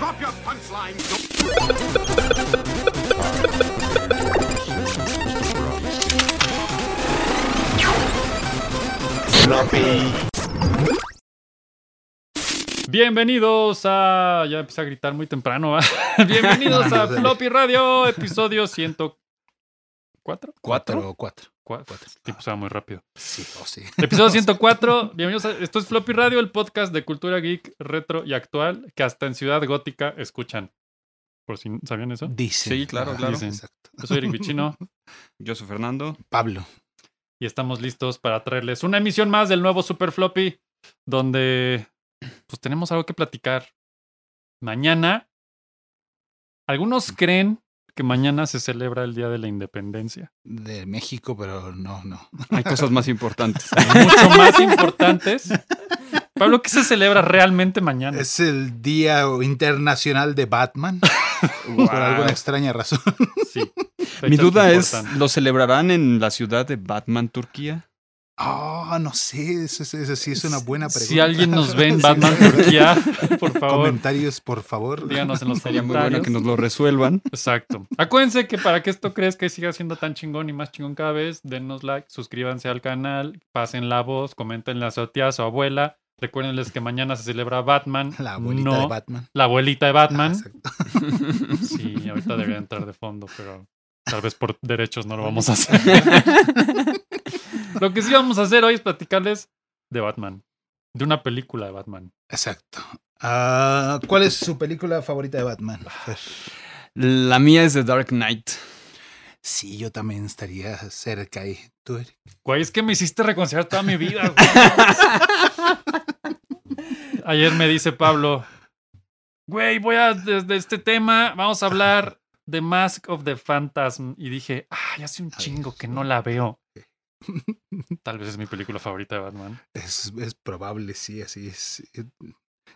Drop your punchline. Bienvenidos a. Ya empecé a gritar muy temprano. ¿va? Bienvenidos a Floppy Radio, episodio 104. Cuatro o cuatro. Cuatro. El tiempo se va muy rápido. Sí, oh, sí. Episodio 104. Bienvenidos a. Esto es Floppy Radio, el podcast de cultura geek, retro y actual que hasta en Ciudad Gótica escuchan. Por si sabían eso. Dice. Sí, claro, claro. Dicen. Exacto. Yo soy Eric Vichino Yo soy Fernando. Pablo. y estamos listos para traerles una emisión más del nuevo Super Floppy, donde pues tenemos algo que platicar. Mañana, algunos creen que mañana se celebra el Día de la Independencia. De México, pero no, no. Hay cosas más importantes. Mucho más importantes. Pablo, ¿qué se celebra realmente mañana? Es el Día Internacional de Batman, por alguna extraña razón. Sí, Mi duda es. ¿lo celebrarán en la ciudad de Batman, Turquía? Oh, no sé, eso, eso- eso sí es una buena pregunta. Si alguien nos ve en Batman. Turquía, por favor, Comentarios, por favor. díganos en los Sería muy comentarios. bueno que nos lo resuelvan. Exacto. Acuérdense que para que esto crezca y siga siendo tan chingón y más chingón cada vez, denos like, suscríbanse al canal, pasen la voz, comenten a su tía, a su abuela. Recuérdenles que mañana se celebra Batman. La abuelita no de Batman. La abuelita de Batman. Ah, exacto. sí, ahorita debería entrar de fondo, pero tal vez por derechos no lo vamos a hacer. Lo que sí vamos a hacer hoy es platicarles de Batman. De una película de Batman. Exacto. Ah, ¿Cuál es su película favorita de Batman? Fer? La mía es The Dark Knight. Sí, yo también estaría cerca ahí. ¿Tú, Eric? Güey, es que me hiciste reconciliar toda mi vida. güey. Ayer me dice Pablo, güey, voy a, desde este tema, vamos a hablar de Mask of the Phantasm. Y dije, ah, hace un Ay, chingo que no la veo. Tal vez es mi película favorita de Batman. Es, es probable, sí, así es.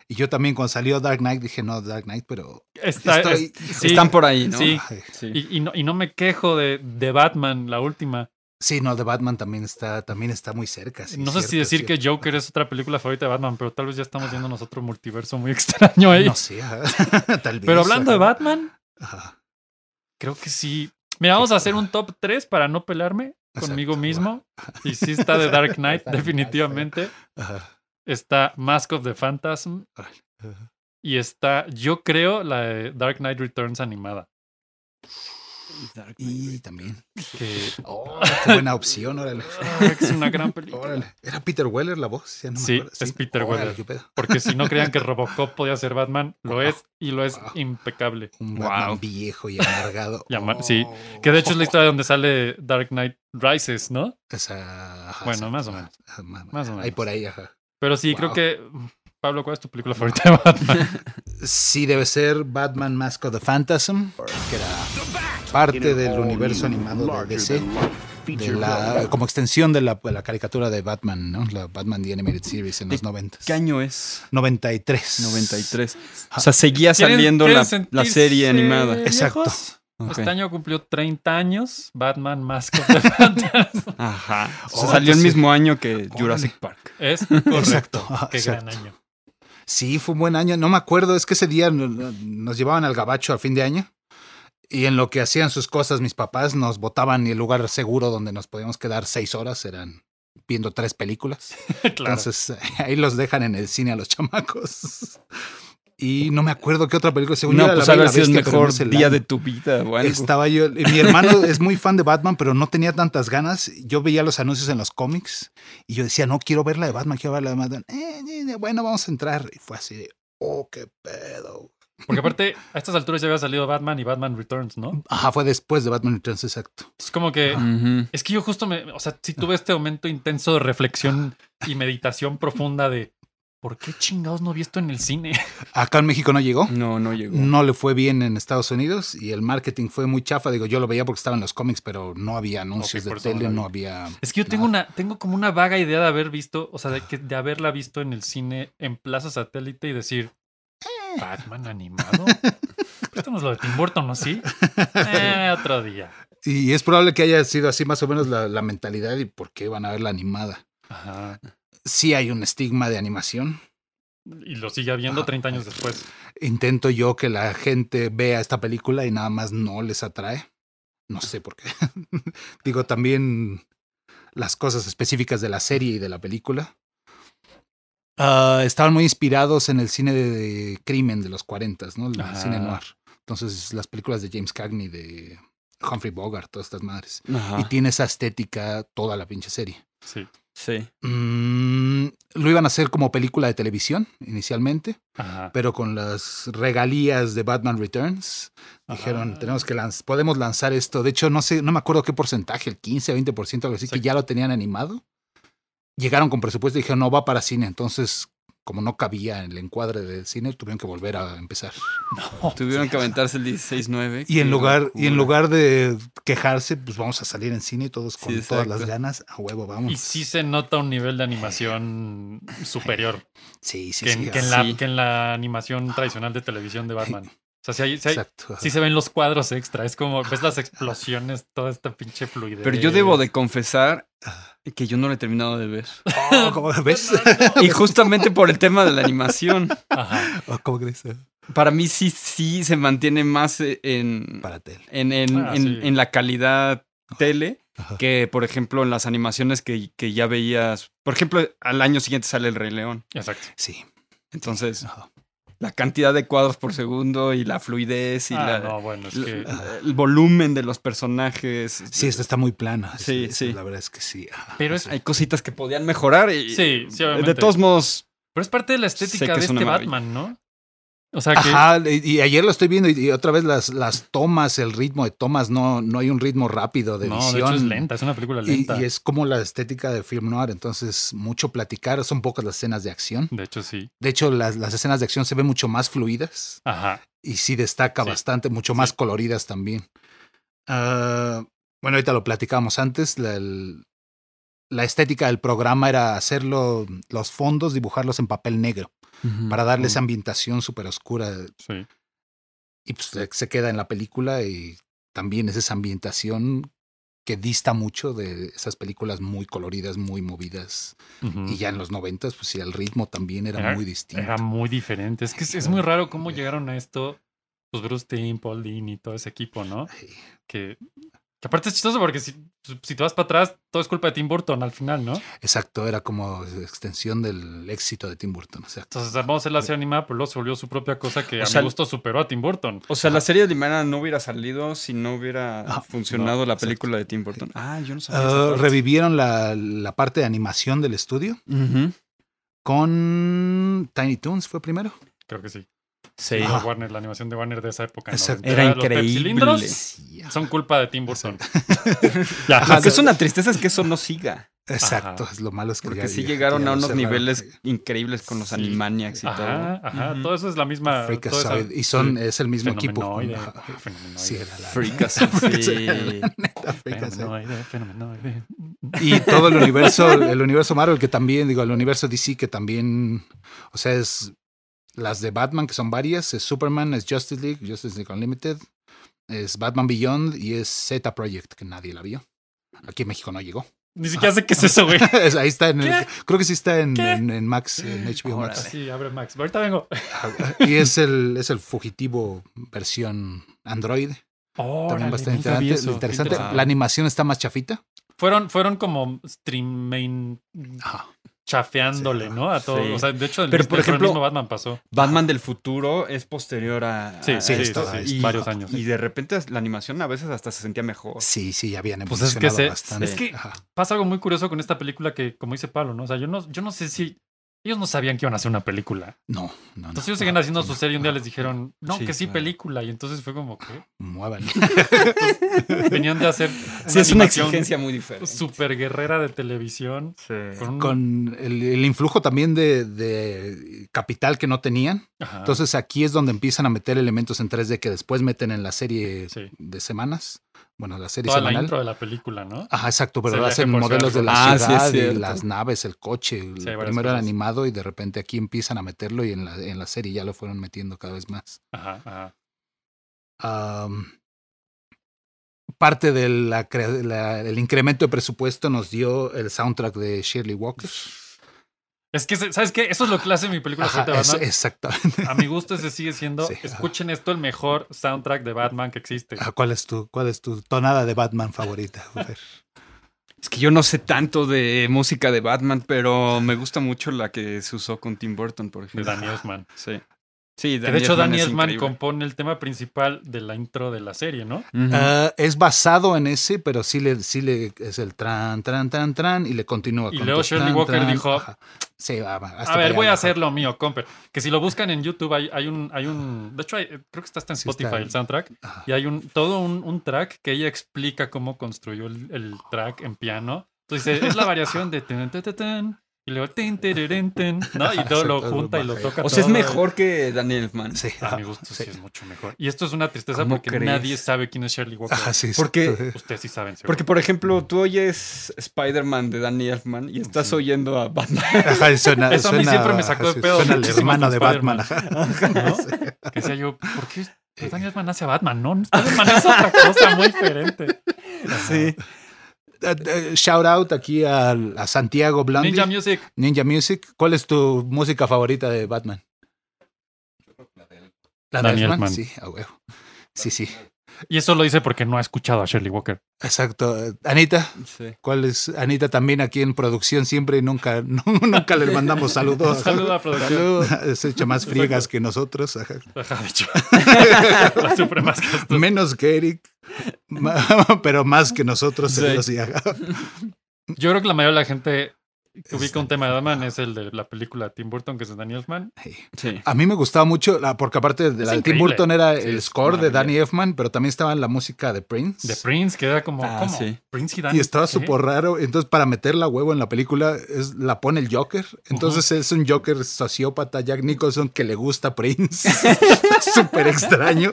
Y yo también cuando salió Dark Knight dije, no, Dark Knight, pero... Está- estoy- es- sí, Están por ahí, ¿no? Sí. Ay, Sí. y, y no, y no me quejo de, de Batman, la última. Sí, no, de Batman también está, también está muy cerca. sí, no sé cierto, si decir cierto. que Joker es otra película favorita de Batman, pero tal vez ya estamos viendo nosotros multiverso muy extraño ahí. No sé, ajá, tal vez. pero hablando de. Batman, Ajá, Creo que sí. Mira, vamos a hacer un top 3 para no pelarme conmigo Exacto, mismo. Y sí está de Dark Knight, definitivamente. ajá, Está Mask of the Phantasm. ajá. Y está, yo creo, la de Dark Knight Returns animada. Dark Knight. Y también. Que Oh, qué buena opción, órale. ah, es una gran película. Órale. ¿Era Peter Weller la voz? Ya no me Sí, es Peter Órale, Weller. Porque si no creían que Robocop podía ser Batman, lo es y lo es Wow. impecable. Un Wow. Batman viejo y amargado. Y sí, Que de hecho es la historia donde sale Dark Knight Rises, ¿no? Esa, ajá, Bueno, más o menos. ajá, Más, Más o Ahí menos. por ahí, ajá. Pero sí, creo que. Pablo, ¿cuál es tu película favorita de Batman? Sí, debe ser Batman Mask of the Phantasm, que era parte del universo animado de DC, de la, como extensión de la, de la caricatura de Batman, ¿no? La Batman The Animated Series en ¿De los 90. ¿Qué año es? 93. 93. O sea, seguía ¿Quieren- saliendo la, la serie animada. Exacto. Este año cumplió 30 años Batman Mask of the Phantasm. Ajá. O sea, Oh, salió el mismo año que Jurassic Park. Es correcto. Exacto, Qué exacto. gran año. Sí, fue un buen año. No me acuerdo, es que ese día no- no- nos llevaban al gabacho a fin de año. Y en lo que hacían sus cosas, mis papás nos botaban y el lugar seguro donde nos podíamos quedar seis horas eran viendo tres películas. claro. Entonces ahí los dejan en el cine a los chamacos. Y no me acuerdo qué otra película. Según yo No, era pues La a ver si es no mejor día de tu vida o algo. Estaba yo, mi hermano es muy fan de Batman, pero no tenía tantas ganas. Yo veía los anuncios en los cómics y yo decía, no quiero ver la de Batman, quiero ver la de Batman. Eh, eh, bueno, vamos a entrar. Y fue así de, oh, qué pedo. Porque aparte, a estas alturas ya había salido Batman y Batman Returns, ¿no? Ajá, fue después de Batman Returns, exacto. Es como que. Es que yo justo me. O sea, sí tuve este momento intenso de reflexión y meditación profunda de. ¿Por qué chingados no vi esto en el cine? Acá en México no llegó. No, no llegó. No le fue bien en Estados Unidos y el marketing fue muy chafa. Digo, yo lo veía porque estaba en los cómics, pero no había anuncios de tele, no había. Es que yo tengo nada. una, tengo como una vaga idea de haber visto, o sea, de, que, de haberla visto en el cine en Plaza Satélite y decir, Batman animado. Esto no es lo de Tim Burton, ¿no? Sí. Eh, otro día. Y es probable que haya sido así más o menos la, la mentalidad y por qué van a ver la animada. Ajá. Sí hay un estigma de animación. y lo sigue Ajá. 30 años después. Intento yo que la gente vea esta película y nada más no les atrae. No sé por qué. Digo, también las cosas específicas de la serie y de la película. Ah, estaban muy inspirados en el cine de, de crimen de los 40, ¿no? El Ajá. cine noir. Entonces, las películas de James Cagney, de Humphrey Bogart, todas estas madres. Ajá. Y tiene esa estética toda la pinche serie. Sí. Sí. Mm, lo iban a hacer como película de televisión inicialmente, Ajá. pero con las regalías de Batman Returns dijeron, Ajá. tenemos que lanzar, podemos lanzar esto. De hecho, no sé, no me acuerdo qué porcentaje, el 15, 20%, algo así, Sí. que ya lo tenían animado. Llegaron con presupuesto y dijeron, no va para cine. Entonces, como no cabía en el encuadre del cine, tuvieron que volver a empezar. Tuvieron que aventarse el 16-9. Y en lugar, y en lugar de quejarse, pues vamos a salir en cine todos con Sí, todas las ganas. A huevo, vamos. Y sí se nota un nivel de animación superior sí, sí, que, sí. que en la, Sí. que en la animación tradicional de televisión de Batman. O sea, sí, hay- se ven los cuadros extra. Es como ves las explosiones, toda esta pinche fluidez. Pero yo debo de confesar que yo no lo he terminado de ver. Oh, ¿Cómo ves? Y justamente por el tema de la animación. Ajá. Oh, ¿Cómo crees? Para mí sí, sí se mantiene más eh, en, Para tele. en, en, Ah, en- sí. en la calidad tele Ajá. que, por ejemplo, en las animaciones que, que ya veías. Por ejemplo, al año siguiente sale El Rey León. Exacto. Sí. Entonces, Ajá. La cantidad de cuadros por segundo y la fluidez y Ah, la, no, bueno, es la- que el volumen de los personajes. Sí, esta está muy plana. Sí, sí. La verdad es que sí. Pero es- Hay cositas que podían mejorar y Sí, sí, de todos modos Pero es parte de la estética de es este. Batman, ¿no? O sea que. Ajá, y, ayer lo estoy viendo y, otra vez las, las tomas, el ritmo de tomas, no, no hay un ritmo rápido de no, edición. de hecho es lenta, es una película lenta. y es como la estética de film noir, entonces mucho platicar, son pocas las escenas de acción. De hecho, sí. De hecho, las, las escenas de acción se ven mucho más fluidas Ajá. y sí destaca Sí. bastante, mucho más Sí. coloridas también. Ah, bueno, ahorita lo platicábamos antes, la, el- la estética del programa era hacerlo, los fondos, dibujarlos en papel negro, para darle esa ambientación súper oscura Sí. y pues se- queda en la película y también es esa ambientación que dista mucho de esas películas muy coloridas, muy movidas. Y ya en los noventas, pues sí, el ritmo también era, Era- muy distinto. Era muy diferente. Es que es, es muy raro cómo llegaron a esto. Pues Bruce Timm, Paul Dean y todo ese equipo, ¿no? Que, que aparte es chistoso porque si, si te vas para atrás, todo es culpa de Tim Burton al final, ¿no? Exacto, era como extensión del éxito de Tim Burton. Exacto. Entonces vamos a hacer la serie animada, pero luego se volvió su propia cosa que O a sea, mi gusto superó a Tim Burton. O sea, la serie Animada no hubiera salido si no hubiera Ah, funcionado no, la exacto. película de Tim Burton. Ah, yo no sabía. Parte. revivieron la, la parte de animación del estudio con Tiny Toons, fue primero. Creo que sí. Sí. Ajá. Warner, la animación de Warner de esa época. Exacto. noventera, Era los increíble. Sí, Son culpa de Tim Burton. ya. Lo que es una tristeza es que eso no siga. Exacto, Ajá. es lo malo es que Porque ya- sí ya- llegaron ya a unos niveles increíbles con los Sí. Animaniacs y Ajá, todo. ajá. Ujú. Todo eso es la misma. Freakazoid, y son, sí, es el mismo equipo. Ajá. Sí, era la- Freakazoid, sí. Neta, Freakazoid. fenomenoide, fenomenoide. Y todo el universo, el universo Marvel, que también, digo, el universo DC, que también, o sea, es las de Batman, que son varias, es Superman, es Justice League, Justice League Unlimited, es Batman Beyond y es Z Project, que nadie la vio. Aquí en México no llegó. Ni siquiera sé qué es eso, güey. Ahí está, en el- creo que sí está en, en, en Max, en HBO Max. Órale. Sí, abre Max. Ahorita vengo. Y es el, es el fugitivo versión Android. Órale, También bastante eso. interesante. interesante. La animación está más chafita. Fueron, fueron como streaming Ajá. Chafeándole, Sí, ¿no? A todo. sí. O sea, de hecho, el, Pero, mismo- por el ejemplo- mismo Batman pasó. Batman del futuro es posterior a. Sí, a sí, sí, esto. Y, varios años. Y de repente la animación a veces hasta se sentía mejor. Sí, sí, ya habían Pues es que evolucionado se- bastante. es que- Ajá. Pasa algo muy curioso con esta película que, como dice Pablo, ¿no? O sea, yo no, yo no sé si. Ellos no sabían que iban a hacer una película. No, no, no. Entonces ellos seguían haciendo no, su serie y un día no. les dijeron, no, Sí, que sí, claro. película. Y entonces fue como que Muevan. venían de hacer. Sí, es una exigencia muy diferente. Super guerrera de televisión. Sí. Con un- Con el, el influjo también de, de capital que no tenían. Ajá. Entonces aquí es donde empiezan a meter elementos en 3D que después meten en la serie Sí. de semanas. Bueno, la serie toda la semanal. intro de la película, ¿no? Ajá, exacto, pero hacen modelos de la Ah, sí, ciudad y las naves, el coche. Sí, primero era animado y de repente aquí empiezan a meterlo y en la, en la serie ya lo fueron metiendo cada vez más. Ajá, ajá. Parte del incremento de presupuesto nos dio el soundtrack de Shirley Walker. Es que, ¿sabes qué? Eso es lo que hace mi película Ajá, favorita de es- Batman. exactamente. A mi gusto ese sigue siendo, Sí, escuchen esto, el mejor soundtrack de Batman que existe. Ah, ¿Cuál es tu, cuál es tu tonada de Batman favorita? A ver. Es que yo no sé tanto de música de Batman, pero me gusta mucho la que se usó con Tim Burton, por De ejemplo. Danny Elfman. Sí. Sí, Que de hecho Danny es Elfman compone el tema principal de la intro de la serie, ¿no? Ah, es basado en ese, pero sí le, sí le es el tran, tran, tran, tran y le continúa. Y con luego Shirley tran, Walker tran. dijo. Sí, va, va, hasta A ver, allá, voy a hacer lo mío, comper. Que si lo buscan en YouTube hay, hay un, hay un, de hecho hay- creo que está hasta en Sí, Spotify está. el soundtrack y hay un todo un, un track que ella explica cómo construyó el, el track en piano. Entonces es la variación de ten, ten, ten, y luego ten, tereren, ten, ¿no? Y todo lo junta y lo toca O sea, es mejor que Danny Elfman. Sí, A ajá, mi gusto sí. sí. es mucho mejor. Y esto es una tristeza ¿Cómo porque crees? nadie sabe quién es Shirley Walker. Ajá, sí. Porque-. Ustedes sí saben. seguro. Porque, por ejemplo, tú oyes Spider-Man de Danny Elfman y estás Sí. oyendo a Batman. Ajá, suena, Eso a mí suena- siempre me sacó de pedo Suena el hermano de Batman. Ajá. ¿no? Que decía yo, ¿por qué Daniel Elfman hace a Batman? No, Spider-Man es otra cosa muy diferente. Sí. Eh, eh, Shout out aquí a, a Santiago Blondie. Ninja Music. Ninja Music. ¿Cuál es tu música favorita de Batman? La de Elfman. Sí, a huevo. Sí, sí. Y eso lo dice porque no ha escuchado a Shirley Walker. Exacto. Anita, sí. ¿cuál es? Anita también aquí en producción siempre y nunca, nu- nunca le mandamos saludos. Saludo a producción. Salud. Se echa más friegas que nosotros. ajá. Ajá, de hecho. Es que esto- Menos que Eric, pero más que nosotros. Sí. Yo creo que la mayoría de la gente que ubica un tema de Batman es el de la película Tim Burton, que es de Daniel Elfman. Sí. Sí. A mí me gustaba mucho, la- porque aparte de Es la de Tim. Burton era Sí, el score de. Danny Elfman, pero también estaba la música de Prince. De Prince, que era como, Ah, ¿cómo? sí. Prince y Danny. Y estaba súper raro. Entonces, para meterla a huevo en la película, es, la pone el Joker. Entonces, es un Joker sociópata, Jack Nicholson, que le gusta Prince. súper extraño.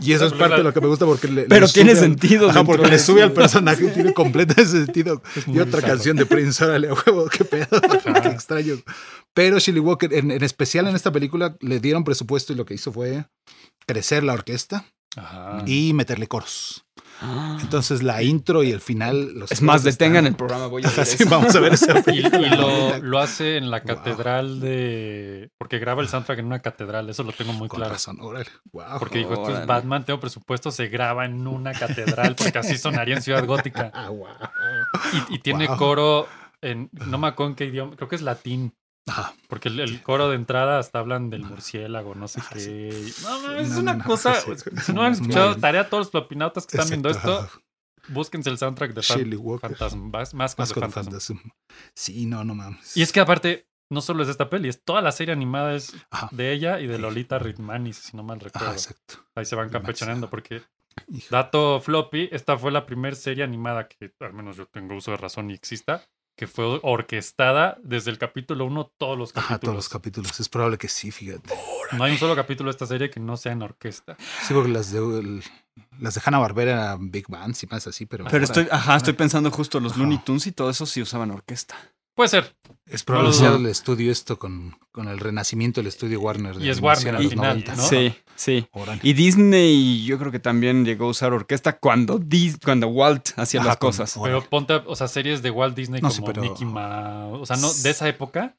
Y eso es parte de lo que me gusta porque le. Pero le tiene sube al- sentido Ajá, porque le sube al personaje tiene completo ese sentido. Es Y otra bizarro. canción de Prince, órale, a huevo, qué pedo. qué extraño. Pero Shirley Walker, en, en especial en esta película, le dieron presupuesto y lo que hizo fue crecer la orquesta Ajá. y meterle coros. Ah. Entonces la intro y el final. Los Es más, detengan están- el programa. Voy a ver sí, vamos a ver esa Y, película. y lo, lo hace en la Wow. catedral de. Porque graba el soundtrack en una catedral, eso lo tengo muy Con claro. razón, órale. Wow. Porque dijo, esto es. Batman, tengo presupuesto, se graba en una catedral, porque así sonaría en Ciudad Gótica. Ah, wow. Y, y tiene Wow. coro en, no me acuerdo en qué idioma, creo que es latín, Ajá. porque el, el coro de entrada hasta hablan del murciélago, no sé Ah, qué. No, no, es No, una no, cosa. Si no han escuchado, tarea a todos los plopinautas que están viendo esto, búsquense el soundtrack de Fan- Shirley Walker. Fantasma, más, más de. Fantasma. Sí, no, no mames. Y es que aparte, no solo es de esta peli, es toda la serie animada es Ajá. de ella y de Lolita Ritmanis, si no mal Ajá, recuerdo. exacto. Ahí se van campechaneando porque, Hijo. dato floppy, esta fue la primera serie animada que, al menos yo tengo uso de razón y exista, que fue orquestada desde el capítulo 1, todos los Ajá, todos los capítulos. capítulos. Es probable que sí, fíjate. no hay un solo capítulo de esta serie que no sea en orquesta. Sí, porque las de, el- las de Hanna Barbera eran Big Bands y más así, pero. Pero estoy, ajá, estoy pensando justo los. Looney Tunes y todo eso sí usaban orquesta. Puede ser. Es probable No, el estudio esto con, con el renacimiento del estudio Warner. de Y es Warner a al los final, 90. ¿no? Sí, sí. Y Disney yo creo que también llegó a usar orquesta cuando, Dis- cuando Walt hacía Ajá, las cosas. Pero ponte, o sea, series de Walt Disney No, como sí, pero- Mickey Mouse. O sea, no, de esa época.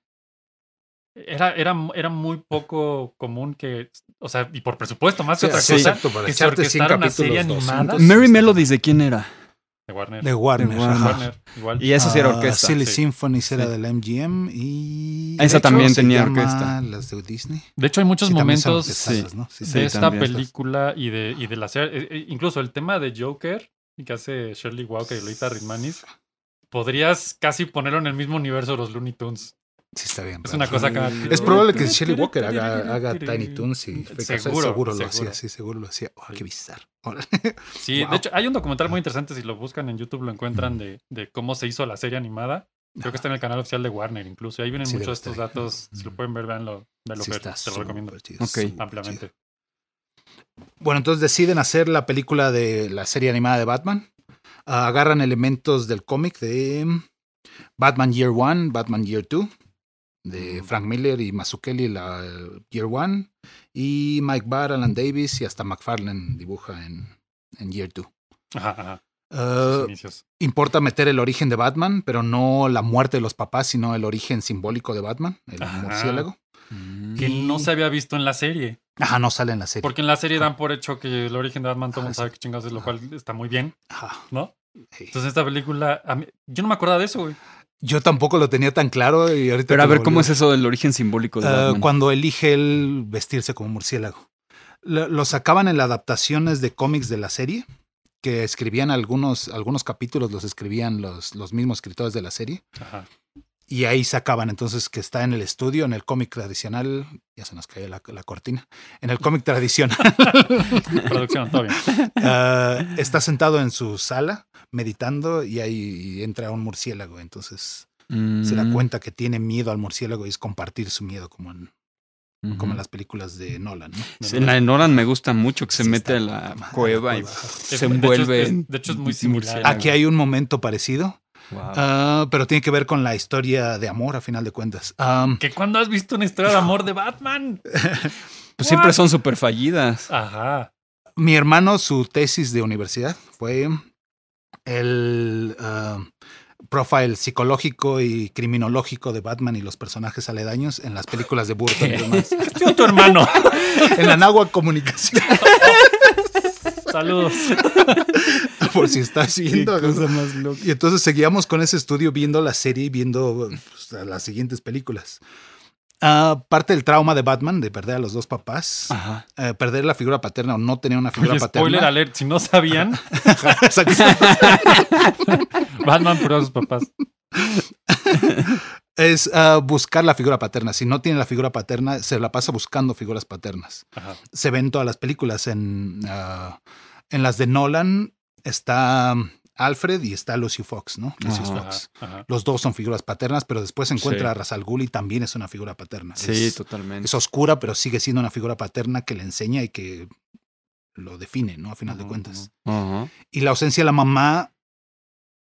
Era, era, era muy poco común que, o sea, y por presupuesto, más que Sí, otra sí, cosa, exacto, para que se echarte 100 orquestara una serie capítulos, animada. 200. Merry Melodies, ¿de quién era? De Warner. De Warner. De Warner. ajá. Warner, igual. Y eso sí era Ah, orquesta. Silly sí. Symphonies era Sí. del MGM y. Esa también tenía orquesta. Las de Disney. De hecho, hay muchos Sí, momentos orquestadas, ¿no? Sí, de sí. esta película y de, y de la serie. eh, eh, incluso el tema de Joker, que hace Shirley Walker y Lolita Ritmanis, podrías casi ponerlo en el mismo universo de los Looney Tunes. Sí, está bien. Es raro. una cosa que... Es probable que Shelley Walker haga, haga Tiny Toons y Seguro, seguro, seguro lo seguro. hacía, sí, seguro lo hacía. Oh, qué bizarro. Sí, Wow. de hecho, hay un documental muy interesante, si lo buscan en YouTube lo encuentran, de, de cómo se hizo la serie animada. Creo que está en el canal oficial de Warner incluso. Y ahí vienen Sí, muchos de estos datos. Si lo pueden ver, véanlo. véanlo, Sí, está te lo recomiendo ampliamente. Bueno, entonces deciden hacer la película de la serie animada de Batman. Ah, agarran elementos del cómic de Batman Year One, Batman Year Two, de Frank Miller y Mazzucchelli, la eh, Year One, y Mike Barr, Alan Davis y hasta McFarlane dibuja en, en Year Two. Ajá, ajá. Uh, inicios. importa meter el origen de Batman, pero no la muerte de los papás, sino el origen simbólico de Batman, el Ajá. murciélago. Mm. Que no se había visto en la serie. Ajá, no sale en la serie. Porque en la serie dan por hecho que el origen de Batman todo el mundo sabe que chingados es, lo cual está muy bien, Ajá, ¿no? sí. Entonces esta película, mí- yo no me acordaba de eso, güey. Yo tampoco lo tenía tan claro y ahorita. Pero a ver, ¿cómo es eso del origen simbólico de Uh, Batman? cuando elige él vestirse como murciélago. Lo, lo sacaban en las adaptaciones de cómics de la serie, que escribían algunos, algunos capítulos, los escribían los, los mismos escritores de la serie, Ajá. Y ahí sacaban entonces que está en el estudio, en el cómic tradicional, ya se nos cae la, la cortina, en el cómic tradicional, Producción, todo bien. uh, está sentado en su sala meditando y ahí entra un murciélago, entonces se da Mm, cuenta que tiene miedo al murciélago y es compartir su miedo como en, como en las películas de Nolan. ¿no? Sí, en la de Nolan me gusta mucho que se Sí, mete a la cueva y se de hecho, envuelve. es- de hecho, es muy similar. murciélago. Aquí hay un momento parecido, Wow. ah, pero tiene que ver con la historia de amor a final de cuentas. ¿Que cuando has visto una historia de amor de Batman? pues siempre son súper fallidas. Ajá. mi hermano, su tesis de universidad fue el ah, profile psicológico y criminológico de Batman y los personajes aledaños en las películas de Burton y demás. Tío, tu hermano. En la Nahua Comunicación, Saludos. por si estás viendo. más loca. Y entonces seguíamos con ese estudio viendo la serie y viendo pues, las siguientes películas. Ah, parte del trauma de Batman, de perder a los dos papás, Ajá. eh, perder la figura paterna o no tener una figura Oye, spoiler paterna. alert, si no sabían. Batman perdió a sus papás. es ah, buscar la figura paterna. Si no tiene la figura paterna, se la pasa buscando figuras paternas. Ajá. Se ven todas las películas. En, ah, en las de Nolan está Alfred y está Lucy Fox, ¿no? Ajá. Fox. Ajá. Los dos son figuras paternas, pero después se encuentra Sí. a Ra's al Ghul y también es una figura paterna. Sí, es, totalmente. es oscura, pero sigue siendo una figura paterna que le enseña y que lo define, ¿no? A final de cuentas. Y la ausencia de la mamá,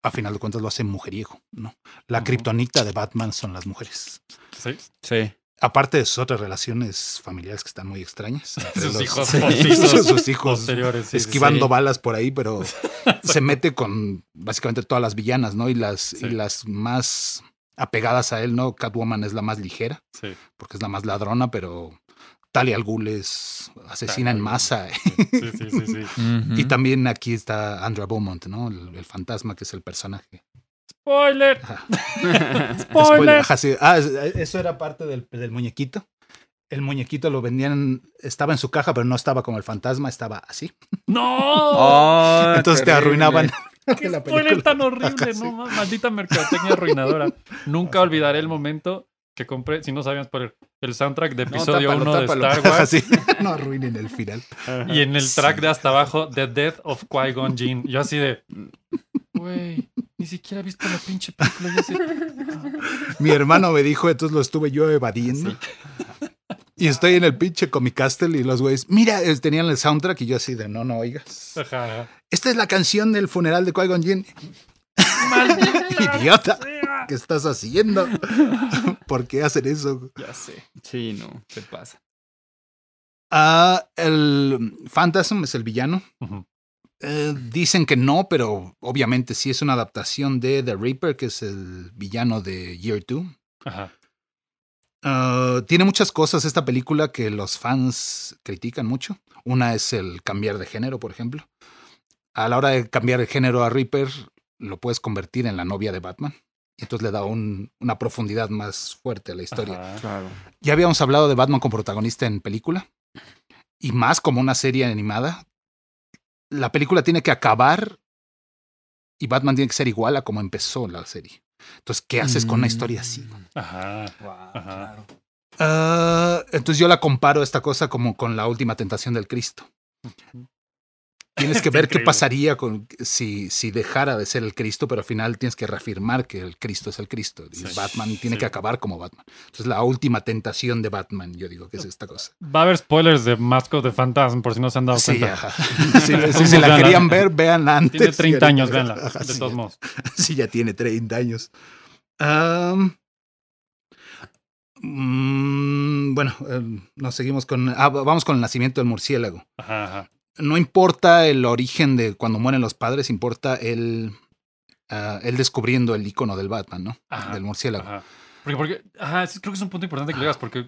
a final de cuentas, lo hace mujeriego, ¿no? La kriptonita de Batman son las mujeres. Sí. Sí. Aparte de sus otras relaciones familiares que están muy extrañas. entre Sus los- hijos Sí. sus hijos posteriores. sí, esquivando sí. balas por ahí, pero se mete con básicamente todas las villanas, ¿no? Y las, Sí. y las más apegadas a él, ¿no? Catwoman es la más ligera, porque es la más ladrona, pero Talia al Ghul es asesina en masa. Sí, sí, sí, sí. Ujú. Y también aquí está Andrea Beaumont, ¿no? El, el fantasma que es el personaje. Spoiler. Ajá. Spoiler. Ajá, sí. Ah, es- eso era parte del, del muñequito. El muñequito lo vendían, estaba en su caja, pero no estaba como el fantasma, estaba así. No. Oh, Entonces te arruinaban Qué spoiler película. tan horrible, Ajá, sí. no ma- maldita mercadotecnia arruinadora. Nunca olvidaré el momento que compré, si no sabían spoiler, el soundtrack de episodio tápalo, 1 de. Star Wars Así, no arruinen el final. y en el Sí. track de hasta abajo The Death of Qui-Gon Jinn. Yo así de güey, ni siquiera he visto la pinche película, yo así, Mi hermano me dijo, entonces lo estuve yo evadiendo. Y estoy en el pinche Comic Castle y los güeyes, mira, eh, tenían el soundtrack y yo así de, no, no oigas. ajá, ajá. Esta es la canción del funeral de Qui-Gon Jinn. Maldita Idiota. sea. ¿Qué estás haciendo? ¿Por qué hacen eso? Ya sé. Sí, no, se pasa. Ah, el Phantasm es el villano. Eh, dicen que no, pero obviamente sí es una adaptación de The Reaper, que es el villano de Year 2. Ajá. Ah, tiene muchas cosas esta película que los fans critican mucho. Una es el cambiar de género, por ejemplo. A la hora de cambiar de género a Reaper, lo puedes convertir en la novia de Batman. Y entonces le da un- una profundidad más fuerte a la historia. Ajá. Claro. Ya habíamos hablado de Batman como protagonista en película. Y más como una serie animada. La película tiene que acabar y Batman tiene que ser igual a como empezó la serie. Entonces, ¿qué haces con una historia así? Ajá. Wow, Ajá. claro. Ah, entonces yo la comparo esta cosa como con la última tentación del Cristo. Tienes que ver qué pasaría con, si, si dejara de ser el Cristo, pero al final tienes que reafirmar que el Cristo es el Cristo. Y Sí, Batman tiene sí. que acabar como Batman. Entonces la última tentación de Batman, yo digo que es esta cosa. Va a haber spoilers de Mask of the Phantasm por si no se han dado Sí, cuenta. sí, si la querían ver, vean antes. Tiene 30 Y años, Ajá, de sí, todos ya- modos. Sí, ya tiene 30 años. Mm, bueno, em, nos seguimos con. ah, vamos con el nacimiento del murciélago. Ajá, ajá. No importa el origen de cuando mueren los padres, importa el, ah, él descubriendo el icono del Batman, ¿no? Ajá, del murciélago. Ajá. Porque, porque, ajá, creo que es un punto importante que le digas, porque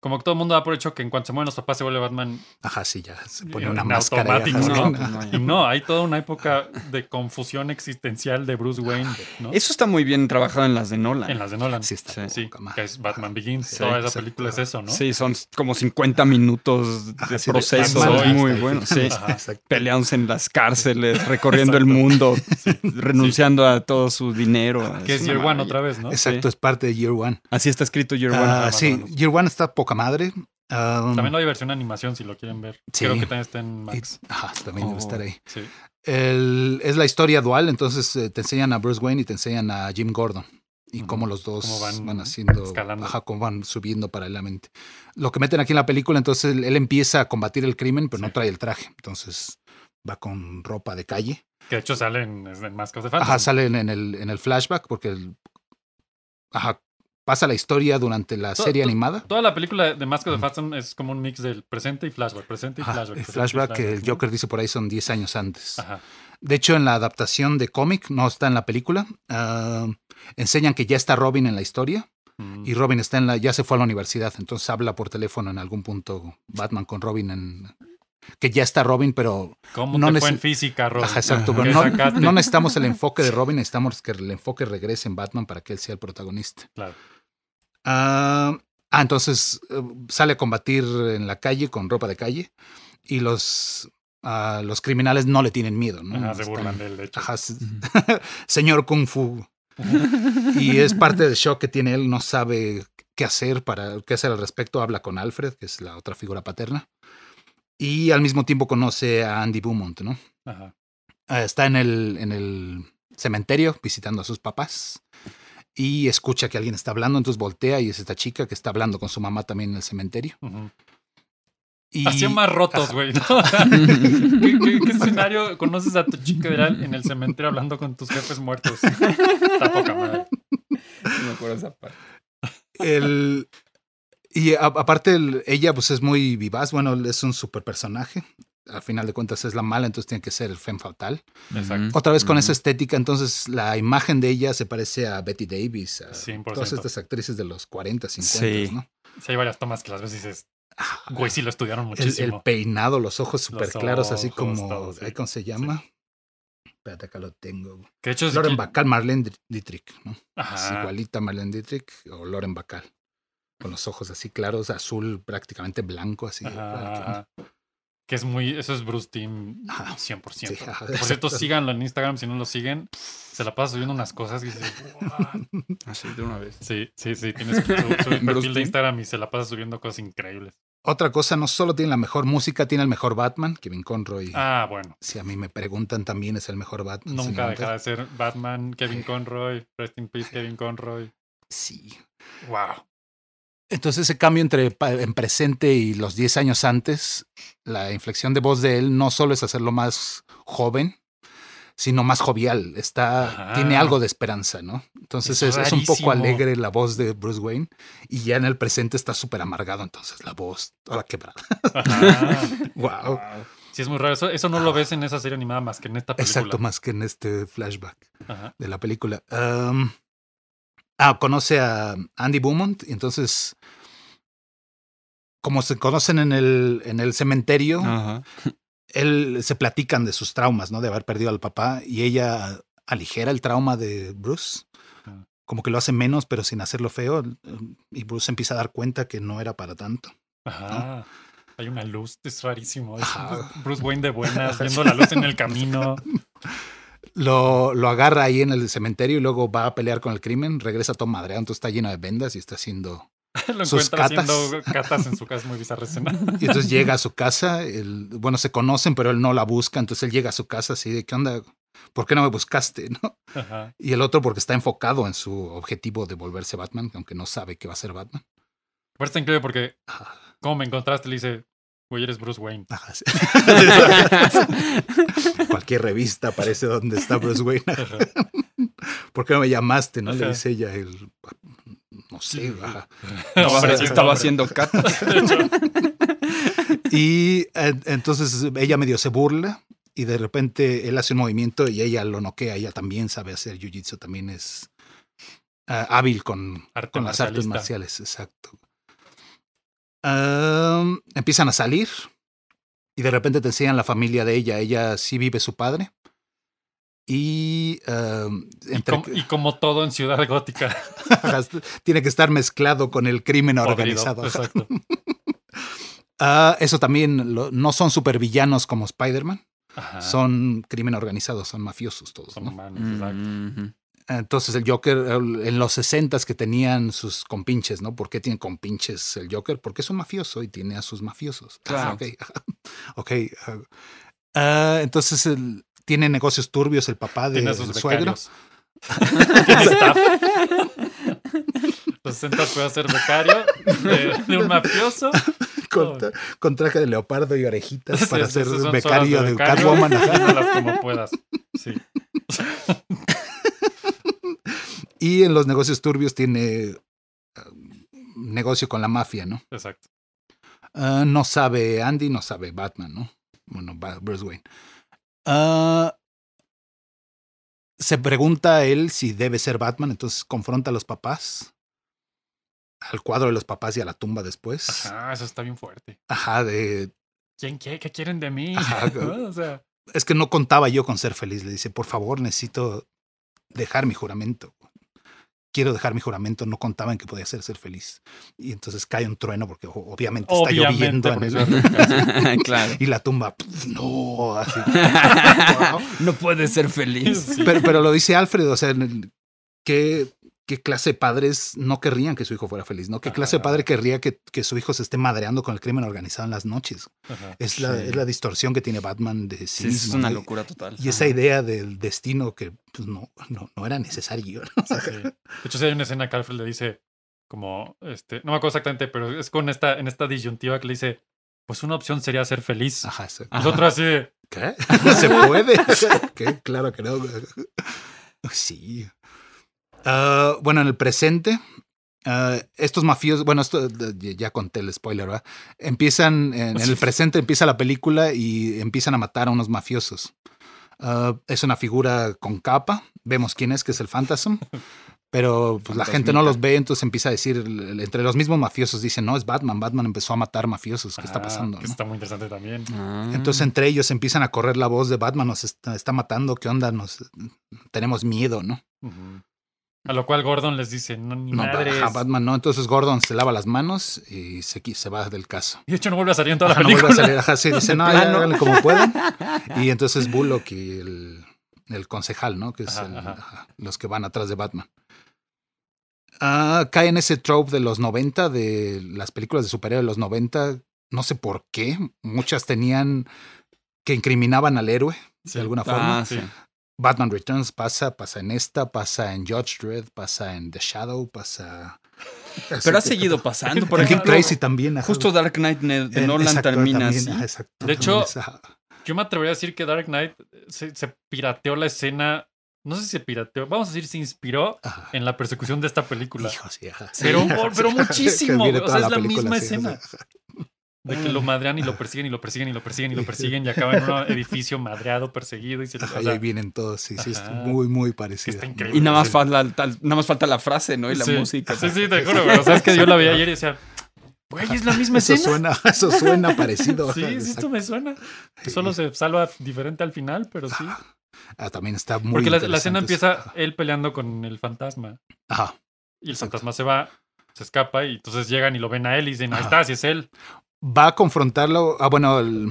como que todo el mundo da por hecho que en cuanto se mueren los papás se vuelve Batman. Ajá, sí, ya se pone En una máscara. y, automático, ajá, ¿no? ajá. no hay- Y no, hay toda una época de confusión existencial de Bruce Wayne, ¿no? Eso está muy bien trabajado en las de Nolan. En las de Nolan. Sí, está Sí. Sí, que es Batman Begins. Sí, Toda esa película es eso, ¿no? Sí, son como 50 minutos Ajá, de sí, proceso Batman hasta muy bueno. Sí. Ajá. Exacto. Peleándose en las cárceles, recorriendo el mundo, renunciando a todo su dinero. Que es Year One otra vez, ¿no? Exacto, es parte de Year One. Así está escrito Year One. Ah, sí, menos. Year One está poca madre. Um, También hay versión animación si lo quieren ver. Sí. Creo que también está en Max. ajá, también debe Oh. estar ahí. Sí. El- es la historia dual, entonces eh, te enseñan a Bruce Wayne y te enseñan a Jim Gordon. Y cómo los dos Cómo van van, haciendo, escalando. ajá, cómo van subiendo paralelamente. Lo que meten aquí en la película, entonces él, él empieza a combatir el crimen, pero Sí. no trae el traje. Entonces va con ropa de calle. Que de hecho sale en, en Mask of the Phantom. Ajá, sale en, en el, en el flashback porque el- ajá, pasa la historia durante la To- serie to- animada. Toda la película de Mask of the Phantom es como un mix del presente y flashback. Presente y Ajá, flashback. el presente y flashback que el. Joker dice por ahí son 10 años antes. Ajá. De hecho, en la adaptación de cómic, no está en la película, ah, enseñan que ya está Robin en la historia Mm. y Robin está en la, ya se fue a la universidad, entonces habla por teléfono en algún punto Batman con Robin en que ya está Robin, pero ¿Cómo no te fue en física, Rob? ajá, exacto, Ajá. pero ¿Qué no, no necesitamos el enfoque de Robin, necesitamos que el enfoque regrese en Batman para que él sea el protagonista. Claro. Ah, ah, entonces eh, sale a combatir en la calle con ropa de calle y los, los criminales no le tienen miedo, ¿no? Ajá, se Están- burlan de él, de hecho. Ajá, señor Kung Fu. Y es parte del shock que tiene él, no sabe qué hacer para qué hacer al respecto. Habla con Alfred, que es la otra figura paterna. Y al mismo tiempo conoce a Andy Beaumont, ¿no? Ajá. Ah, está en el, en el cementerio visitando a sus papás y escucha que alguien está hablando, entonces voltea y es esta chica que está hablando con su mamá también en el cementerio. Ujú. Y, Hacían más rotos, güey. ¿Qué, qué, qué escenario conoces a tu chica en el cementerio hablando con tus jefes muertos? Está poca madre. No me acuerdo esa parte. el, y a- aparte el- ella pues es muy vivaz, bueno, es un super personaje. A final de cuentas es la mala, entonces tiene que ser el femme fatal. Exacto. Otra vez con esa estética, entonces la imagen de ella se parece a Betty Davis, a 100%. todas estas actrices de los 40, 50, Sí. ¿no? Sí, hay varias tomas que las ves y dices, Ah, güey, sí lo estudiaron muchísimo. el peinado, los ojos súper claros, así como, sí. ¿cómo se llama? Espérate, acá lo tengo. que de hecho es Loren que- Bacall, Marlene Di- Dietrich, ¿no? Es Ajá. igualita a Marlene Dietrich o Loren Bacall. Con los ojos así claros, azul, prácticamente blanco, así. Ajá. Que es muy, eso es Bruce Team Ajá. 100%. Sí, ajá, Por cierto, síganlo en Instagram si no lo siguen. Se la pasa subiendo unas cosas y dices. Así de una vez. Sí, sí, sí. Tienes su, su perfil Bruce de. Instagram y se la pasa subiendo cosas increíbles. Otra cosa, no solo tiene la mejor música, tiene el mejor Batman, Kevin Conroy. Ah, bueno. Si a mí me preguntan, también es el mejor Batman. Nunca dejará de ser Batman, Kevin Conroy, Rest in Peace, Kevin Conroy. Sí. Wow. Entonces ese cambio entre en presente y los 10 años antes, la inflexión de voz de él no solo es hacerlo más joven, sino más jovial. Está, Ajá. tiene algo de esperanza, ¿no? Entonces Es es, es un poco alegre la voz de Bruce Wayne y ya en el presente está súper amargado, entonces la voz toda quebrada. Ajá. Wow. Sí, es muy raro. Eso, eso no lo ves en esa serie animada más que en esta película. Exacto, más que en este flashback Ajá. de la película. Ah, conoce a Andy Beaumont y entonces, como se conocen en el, en el cementerio, Ajá. él se platican de sus traumas, ¿no? De haber perdido al papá y ella aligera el trauma de Bruce. Ah. Como que lo hace menos, pero sin hacerlo feo. Y Bruce empieza a dar cuenta que no era para tanto. Ajá. Hay una luz, es rarísimo. Es. Bruce Wayne de buenas, viendo la luz en el camino. Lo, lo agarra ahí en el cementerio y luego va a pelear con el crimen. Regresa todo madreado, entonces está lleno de vendas y está haciendo. Lo Sus encuentra catas. haciendo catas en su casa, muy bizarra escena. Y entonces llega a su casa. él- bueno, se conocen, pero él no la busca. Entonces él llega a su casa así de: ¿Qué onda? ¿Por qué no me buscaste? ¿No? Ajá. Y el otro porque está enfocado en su objetivo de volverse Batman, aunque no sabe que va a ser Batman. Pero está increíble porque. ¿cómo me encontraste? Le dice, güey, eres Bruce Wayne. Ajá, sí. Cualquier revista aparece donde está Bruce Wayne. Ajá. ¿Por qué no me llamaste? ¿No? Le dice ella. el- no sé. No, Estaba, haciendo cat. De hecho, Y eh, entonces ella medio se burla y de repente él hace un movimiento y ella lo noquea. Ella también sabe hacer jiu-jitsu, también es ah, hábil con, Arte con las artes marciales, exacto. Empiezan a salir y de repente te enseñan la familia de ella. Ella sí vive su padre. Y, am, Y, como todo en Ciudad Gótica. tiene que estar mezclado con el crimen podrido, organizado. Exacto. Ah, eso también lo- no son supervillanos como Spider-Man, son crimen organizado, son mafiosos todos. Son ¿no? humanos, exacto. Mhm. Entonces el Joker en los 60 que tenían sus compinches, ¿no? ¿Por qué tiene compinches el Joker? Porque es un mafioso y tiene a sus mafiosos. Claro. Ah, ok. Ok, ah, ah, entonces el- tiene negocios turbios el papá del sus suegro. Tiene staff. Los 60 puede ser becario de, de un mafioso. Con, tra- con traje de leopardo y orejitas Sí, para ser becario de becario. Catwoman. como puedas. Sí. Y en los negocios turbios tiene ah, negocio con la mafia, ¿no? Exacto. Ah, no sabe Andy, no sabe Batman, ¿no? Bueno, Bruce Wayne. Ah, se pregunta a él si debe ser Batman, entonces confronta a los papás, al cuadro de los papás y a la tumba después. Ajá, eso está bien fuerte. Ajá, de... ¿Quién qué? ¿Qué quieren de mí? Ajá. ¿No? O sea, Es que no contaba yo con ser feliz. Le dice, por favor, necesito dejar mi juramento. Quiero dejar mi juramento, no contaba en que podía ser ser feliz. Y entonces cae un trueno porque o- obviamente está obviamente. lloviendo en el- claro. y la tumba, pf, no, así. no puede ser feliz. Pero, pero lo dice Alfred, o sea, el- ¿qué, clase de padres no querrían que su hijo fuera feliz? ¿no? ¿Qué clase de padre querría que, que su hijo se esté madreando con el crimen organizado en las noches? Ajá. Es la, Sí. es la distorsión que tiene Batman de sí, Sí, es una ¿no? locura total. Y esa idea del destino que pues, no, no, no era necesario. ¿no? Sí. De hecho, sí hay una escena que Alfred le dice, como, este, no me acuerdo exactamente, pero es con esta, en esta disyuntiva que le dice, pues una opción sería ser feliz. Ajá. Nosotros así de, ¿Qué? No se puede. ¿Qué? Claro que no. Sí. Ah, bueno, en el presente, ah, estos mafiosos, bueno, esto ya conté el spoiler, ¿verdad? Empiezan, en, en el presente empieza la película y empiezan a matar a unos mafiosos. Ah, es una figura con capa, vemos quién es, que es el Phantasm. Pero pues, la gente no los ve, entonces empieza a decir, entre los mismos mafiosos dicen, no, es Batman, Batman empezó a matar mafiosos, ¿qué está "Ah, pasando? Que no?" está muy interesante también. Ah. Entonces entre ellos empiezan a correr la voz de Batman, nos está, está matando, ¿qué onda? Nos tenemos miedo, ¿no? A lo cual Gordon les dice, no, ni No, madres. ajá, Batman no. Entonces Gordon se lava las manos y se, se va del caso. Y de hecho no vuelve a salir en toda la Ajá, no vuelve película. a salir, ajá, sí, dice, no, ya háganle como puedan. Y entonces Bullock y el, el concejal, ¿no? Que es Ajá, el- ajá. ajá, los que van atrás de Batman. Ah, cae en ese trope de los 90, de las películas de superhéroes de los 90. No sé por qué. Muchas tenían que incriminaban al héroe Sí. de alguna forma. Ah, sí. Batman Returns pasa, pasa en esta, pasa en Judge Dredd, pasa en The Shadow, pasa. Pero ha seguido pasando. Por ejemplo, Tracy también. justo Dark Knight de En- Nolan exacto, termina también, así. exacto, De hecho. Yo me atrevería a decir que Dark Knight se, se pirateó la escena. No sé si se pirateó, vamos a decir, se inspiró Ajá. en la persecución de esta película. Hijo, sí, ajá. Pero- Sí, pero sí, muchísimo, o sea, es la película, misma escena. De que lo madrean y lo persiguen y lo persiguen y lo persiguen y lo persiguen y acaba en un edificio madreado, perseguido y se o sea, ahí vienen todos, sí, sí, es muy, muy parecido. está increíble. Y nada más, Sí. falta, tal- nada más falta la frase, ¿no? Y la sí, música. Sí, sí, te juro, pero sabes que yo la vi ayer y decía, güey, es la misma Eso escena. suena, eso suena parecido. Sí, sí, esto me suena. Que solo se salva diferente al final, pero sí. Ah, también está muy Porque la, la escena empieza él peleando con el fantasma. Ajá. Y el Exacto. fantasma se va, se escapa y entonces llegan y lo ven a él y dicen, ahí está, si es él. Va a confrontarlo. Ah, bueno, el-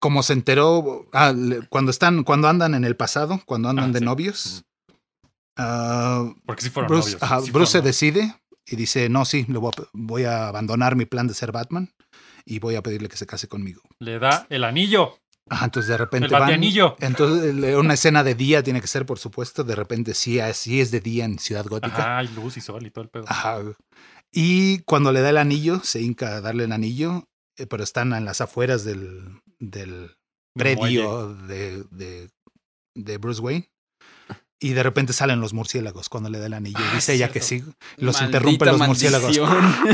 como se enteró ah, le- cuando están, cuando andan en el pasado, cuando andan Ah, de sí. novios. ah, Porque sí fueron Bruce, novios. ajá, sí Bruce se decide y dice, no, sí, lo voy, a, voy a abandonar mi plan de ser Batman y voy a pedirle que se case conmigo. Le da el anillo, Ajá, entonces de repente el van-. Entonces el- una escena de día tiene que ser, por supuesto. De repente sí, es- sí es de día en Ciudad Gótica. Ajá, y luz y sol y todo el pedo. Ajá. Y cuando le da el anillo, se hinca a darle el anillo, eh, pero están en las afueras del, del predio de, de, de Bruce Wayne. Y de repente salen los murciélagos cuando le da el anillo. Ah, dice ella cierto. que sí. Los Maldita interrumpen los murciélagos.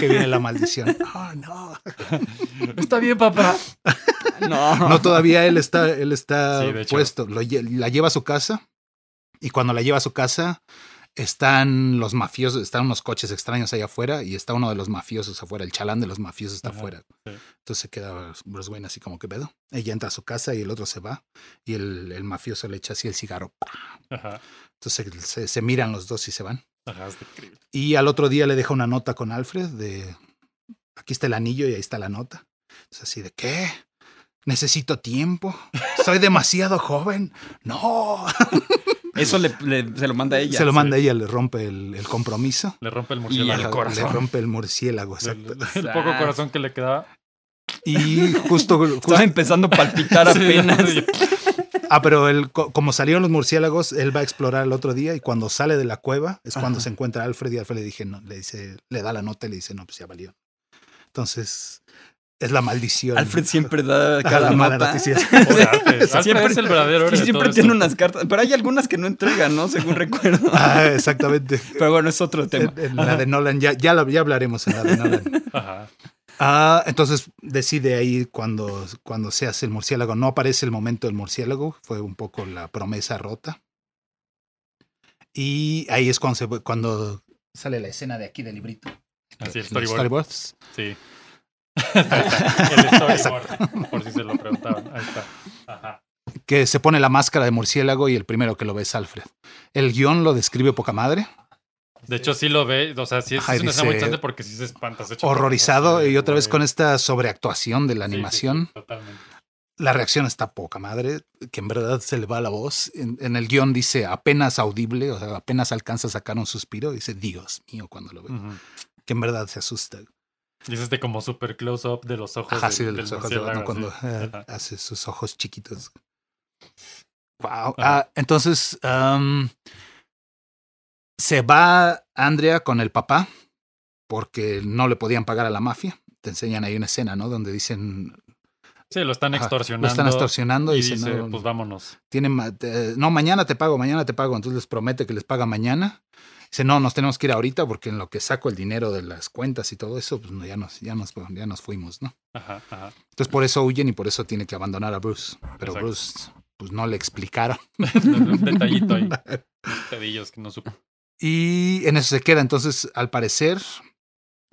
Que viene la maldición. Oh, no. Está bien, papá. No. No, todavía él está, él está Sí, puesto. Lo la lleva a su casa. Y cuando la lleva a su casa, están los mafiosos, están unos coches extraños allá afuera. Y está uno de los mafiosos afuera. El chalán de los mafiosos está Ajá, afuera. sí. Entonces se queda Bruce Wayne así como que pedo. Ella entra a su casa y el otro se va. Y el, el mafioso le echa así el cigarro. Ajá. Entonces se, se miran los dos y se van. Ajá, está increíble. Y al otro día le deja una nota con Alfred de aquí está el anillo y ahí está la nota. Es así de ¿qué? Necesito tiempo. Soy demasiado joven. No. Eso le, le- se lo manda a ella. Se lo manda ella, le rompe el, el compromiso. Le rompe el Y murciélago. el Ajá, corazón. Le rompe el murciélago, exacto. El poco corazón que le quedaba. Y justo, justo- Estaba empezando a palpitar apenas. sí. ah, pero él, co- como salieron los murciélagos, él va a explorar el otro día y cuando sale de la cueva es cuando Ajá. se encuentra a Alfred y Alfred le dije, no, le dice, le da la nota y le dice, no, pues ya valió. Entonces, es la maldición. Alfred siempre da cada la mala Alfred. Alfred Siempre- es el verdadero de siempre tiene esto. unas cartas, pero hay algunas que no entregan, ¿no? Según recuerdo. Ah, exactamente. Pero bueno, es otro tema. En, en la de Nolan, ya, ya, la- ya hablaremos en la de Nolan. Ajá. Ah, entonces decide ahí cuando, cuando se hace el murciélago. No aparece el momento del murciélago, fue un poco la promesa rota. Y ahí es cuando, se, cuando sale la escena de aquí del librito. Así, el Los storyboard. storyboards. Sí. El storyboard. Por si se lo preguntaban. Ahí está. Ajá. Que se pone la máscara de murciélago y el primero que lo ve es Alfred. El guion lo describe poca madre, De hecho, sí lo ve. O sea, sí es, Ajá, y es una escena muy interesante porque sí se espanta. se horrorizado y otra vez con esta sobreactuación de la sí, animación. sí, totalmente. La reacción está poca madre, que en verdad se le va la voz. En, en el guion dice apenas audible, o sea, apenas alcanza a sacar un suspiro. Dice, Dios mío, cuando lo ve. Que en verdad se asusta. Y es este como super close-up de los ojos. Ajá, sí, de del los ojos de Batman cuando eh, hace sus ojos chiquitos. Wow. Ah, entonces, am, se va Andrea con el papá porque no le podían pagar a la mafia. Te enseñan ahí una escena, ¿no? Donde dicen, Sí, lo están extorsionando. lo están extorsionando y, Y dicen, dice, no, pues vámonos. tienen te- no, mañana te pago, mañana te pago. Entonces les promete que les paga mañana. Dice, no, nos tenemos que ir ahorita porque en lo que saco el dinero de las cuentas y todo eso, pues no, ya, nos, ya, nos, ya nos fuimos, ¿no? Ajá, ajá. Entonces por eso huyen y por eso tiene que abandonar a Bruce. Pero Exacto. Bruce, pues no le explicaron. Un detallito ahí. Pedillos que no supo. Y en eso se queda. Entonces, al parecer,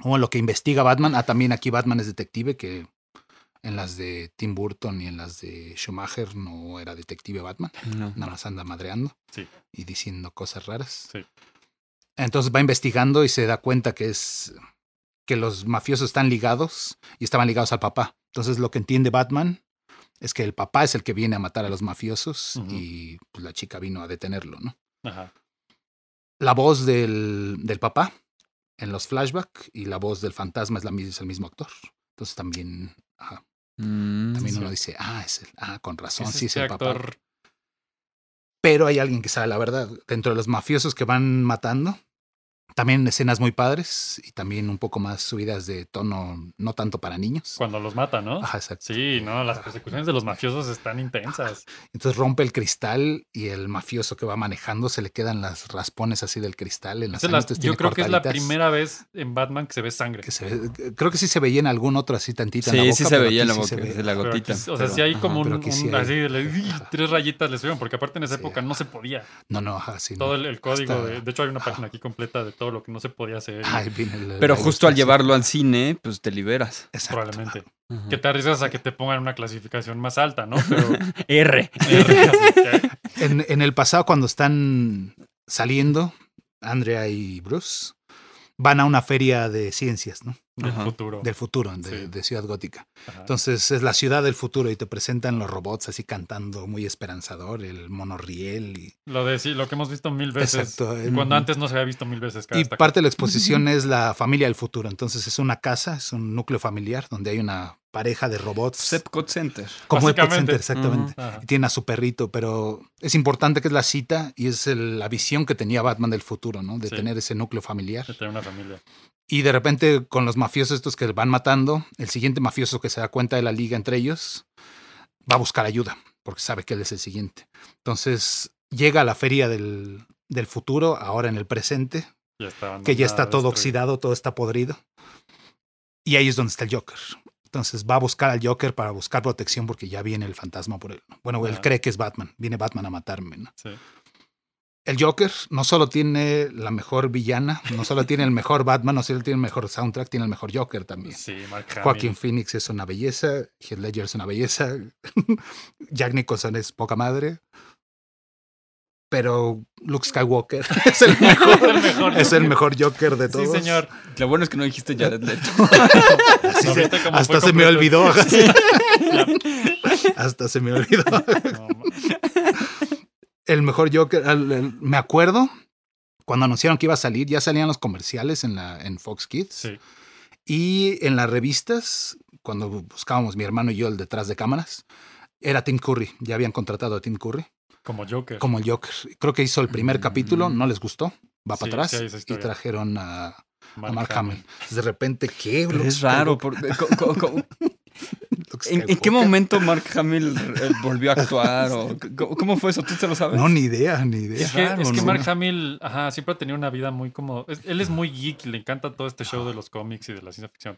o en lo que investiga Batman, ah, también aquí Batman es detective, que en las de Tim Burton y en las de Schumacher no era detective Batman. No. Nada más anda madreando Sí. y diciendo cosas raras. Sí. Entonces va investigando y se da cuenta que es que los mafiosos están ligados y estaban ligados al papá. Entonces lo que entiende Batman es que el papá es el que viene a matar a los mafiosos y pues, la chica vino a detenerlo, ¿no? Ajá. La voz del, del papá en los flashbacks y la voz del fantasma es, la, es el mismo actor. Entonces también, ajá, Mm, también sí. uno dice, ah, es el, ah, con razón, Es sí es este el papá. actor. Pero hay alguien que sabe la verdad. Dentro de los mafiosos que van matando, también escenas muy padres y también un poco más subidas de tono, no tanto para niños. Cuando los mata, ¿no? Ajá, exacto. Sí, no, las persecuciones de los mafiosos están intensas. Entonces rompe el cristal y el mafioso que va manejando se le quedan las raspones así del cristal en las es la- yo creo que es la primera vez en Batman que se ve sangre. que se ve- creo que sí se veía en algún otro así en la Sí, boca. sí se veía en la aquí boca, sí se ve. de la Pero aquí gotita. o sea, pero- sí hay ajá. como un, sí hay. así Ajá. tres rayitas le subieron, porque aparte en esa Sí. época no se podía. No, no, ajá, sí. Todo no. el, el código, Hasta- de, de hecho hay una página aquí completa de todo lo que no se podía hacer. Ay, viene el- Pero justo al llevarlo al cine, pues te liberas. Exacto. probablemente. Que te arriesgas a que te pongan una clasificación más alta, ¿no? Pero R. que- En, en el pasado, cuando están saliendo, Andrea y Bruce van a una feria de ciencias, ¿no? Del Ajá. futuro. Del futuro, de, Sí. de Ciudad Gótica. Ajá. Entonces es la ciudad del futuro y te presentan los robots así cantando muy esperanzador, el monorriel y, Lo de sí, lo que hemos visto mil veces. Exacto, en- Cuando antes no se había visto mil veces cada y parte de la exposición es la familia del futuro. Entonces es una casa, es un núcleo familiar donde hay una pareja de robots. Epcot Center. como Epcot. Center, exactamente. Y tiene a su perrito, pero es importante que es la cita y es el- la visión que tenía Batman del futuro, ¿no? De Sí. tener ese núcleo familiar. De tener una familia. Y de repente, con los mafiosos estos que van matando, el siguiente mafioso que se da cuenta de la liga entre ellos va a buscar ayuda, porque sabe que él es el siguiente. Entonces, llega a la feria del, del futuro, ahora en el presente, Ya que ya está todo oxidado, todo está podrido. Y ahí es donde está el Joker. Entonces va a buscar al Joker para buscar protección porque ya viene el fantasma por él. Bueno, él cree que es Batman. Viene Batman a matarme. ¿no? Sí. El Joker no solo tiene la mejor villana, no solo tiene el mejor Batman, no solo tiene el mejor soundtrack, tiene el mejor Joker también. Sí, Mark. Joaquin Phoenix es una belleza, Heath Ledger es una belleza, Jack Nicholson es poca madre, pero Luke Skywalker es el mejor, el mejor es el Joker. mejor Joker de Sí, todos. señor. Lo bueno es que no dijiste Jared Leto. Así ¿No se- viste cómo hasta se me olvidó. hasta se me olvidó. No, El mejor Joker, el- el- me acuerdo cuando anunciaron que iba a salir, ya salían los comerciales en, la, en Fox Kids. sí. Y en las revistas, cuando buscábamos mi hermano y yo el detrás de cámaras, era Tim Curry. Ya habían contratado a Tim Curry Como Joker. como el Joker. Creo que hizo el primer Mm. capítulo, no les gustó, va Sí, para atrás sí y trajeron a, a Mark Mark Hamill. De repente, ¿qué? Pero es raro. Por- co- co- Luke ¿En, en qué momento Mark Hamill eh, volvió a actuar? O, ¿cómo, cómo fue eso? ¿Tú te lo sabes? No, ni idea, ni idea. Es que, raro, es que ¿no? Mark Hamill, ajá, siempre ha tenido una vida muy como. es- él es muy geek y le encanta todo este show de los cómics y de la ciencia ficción.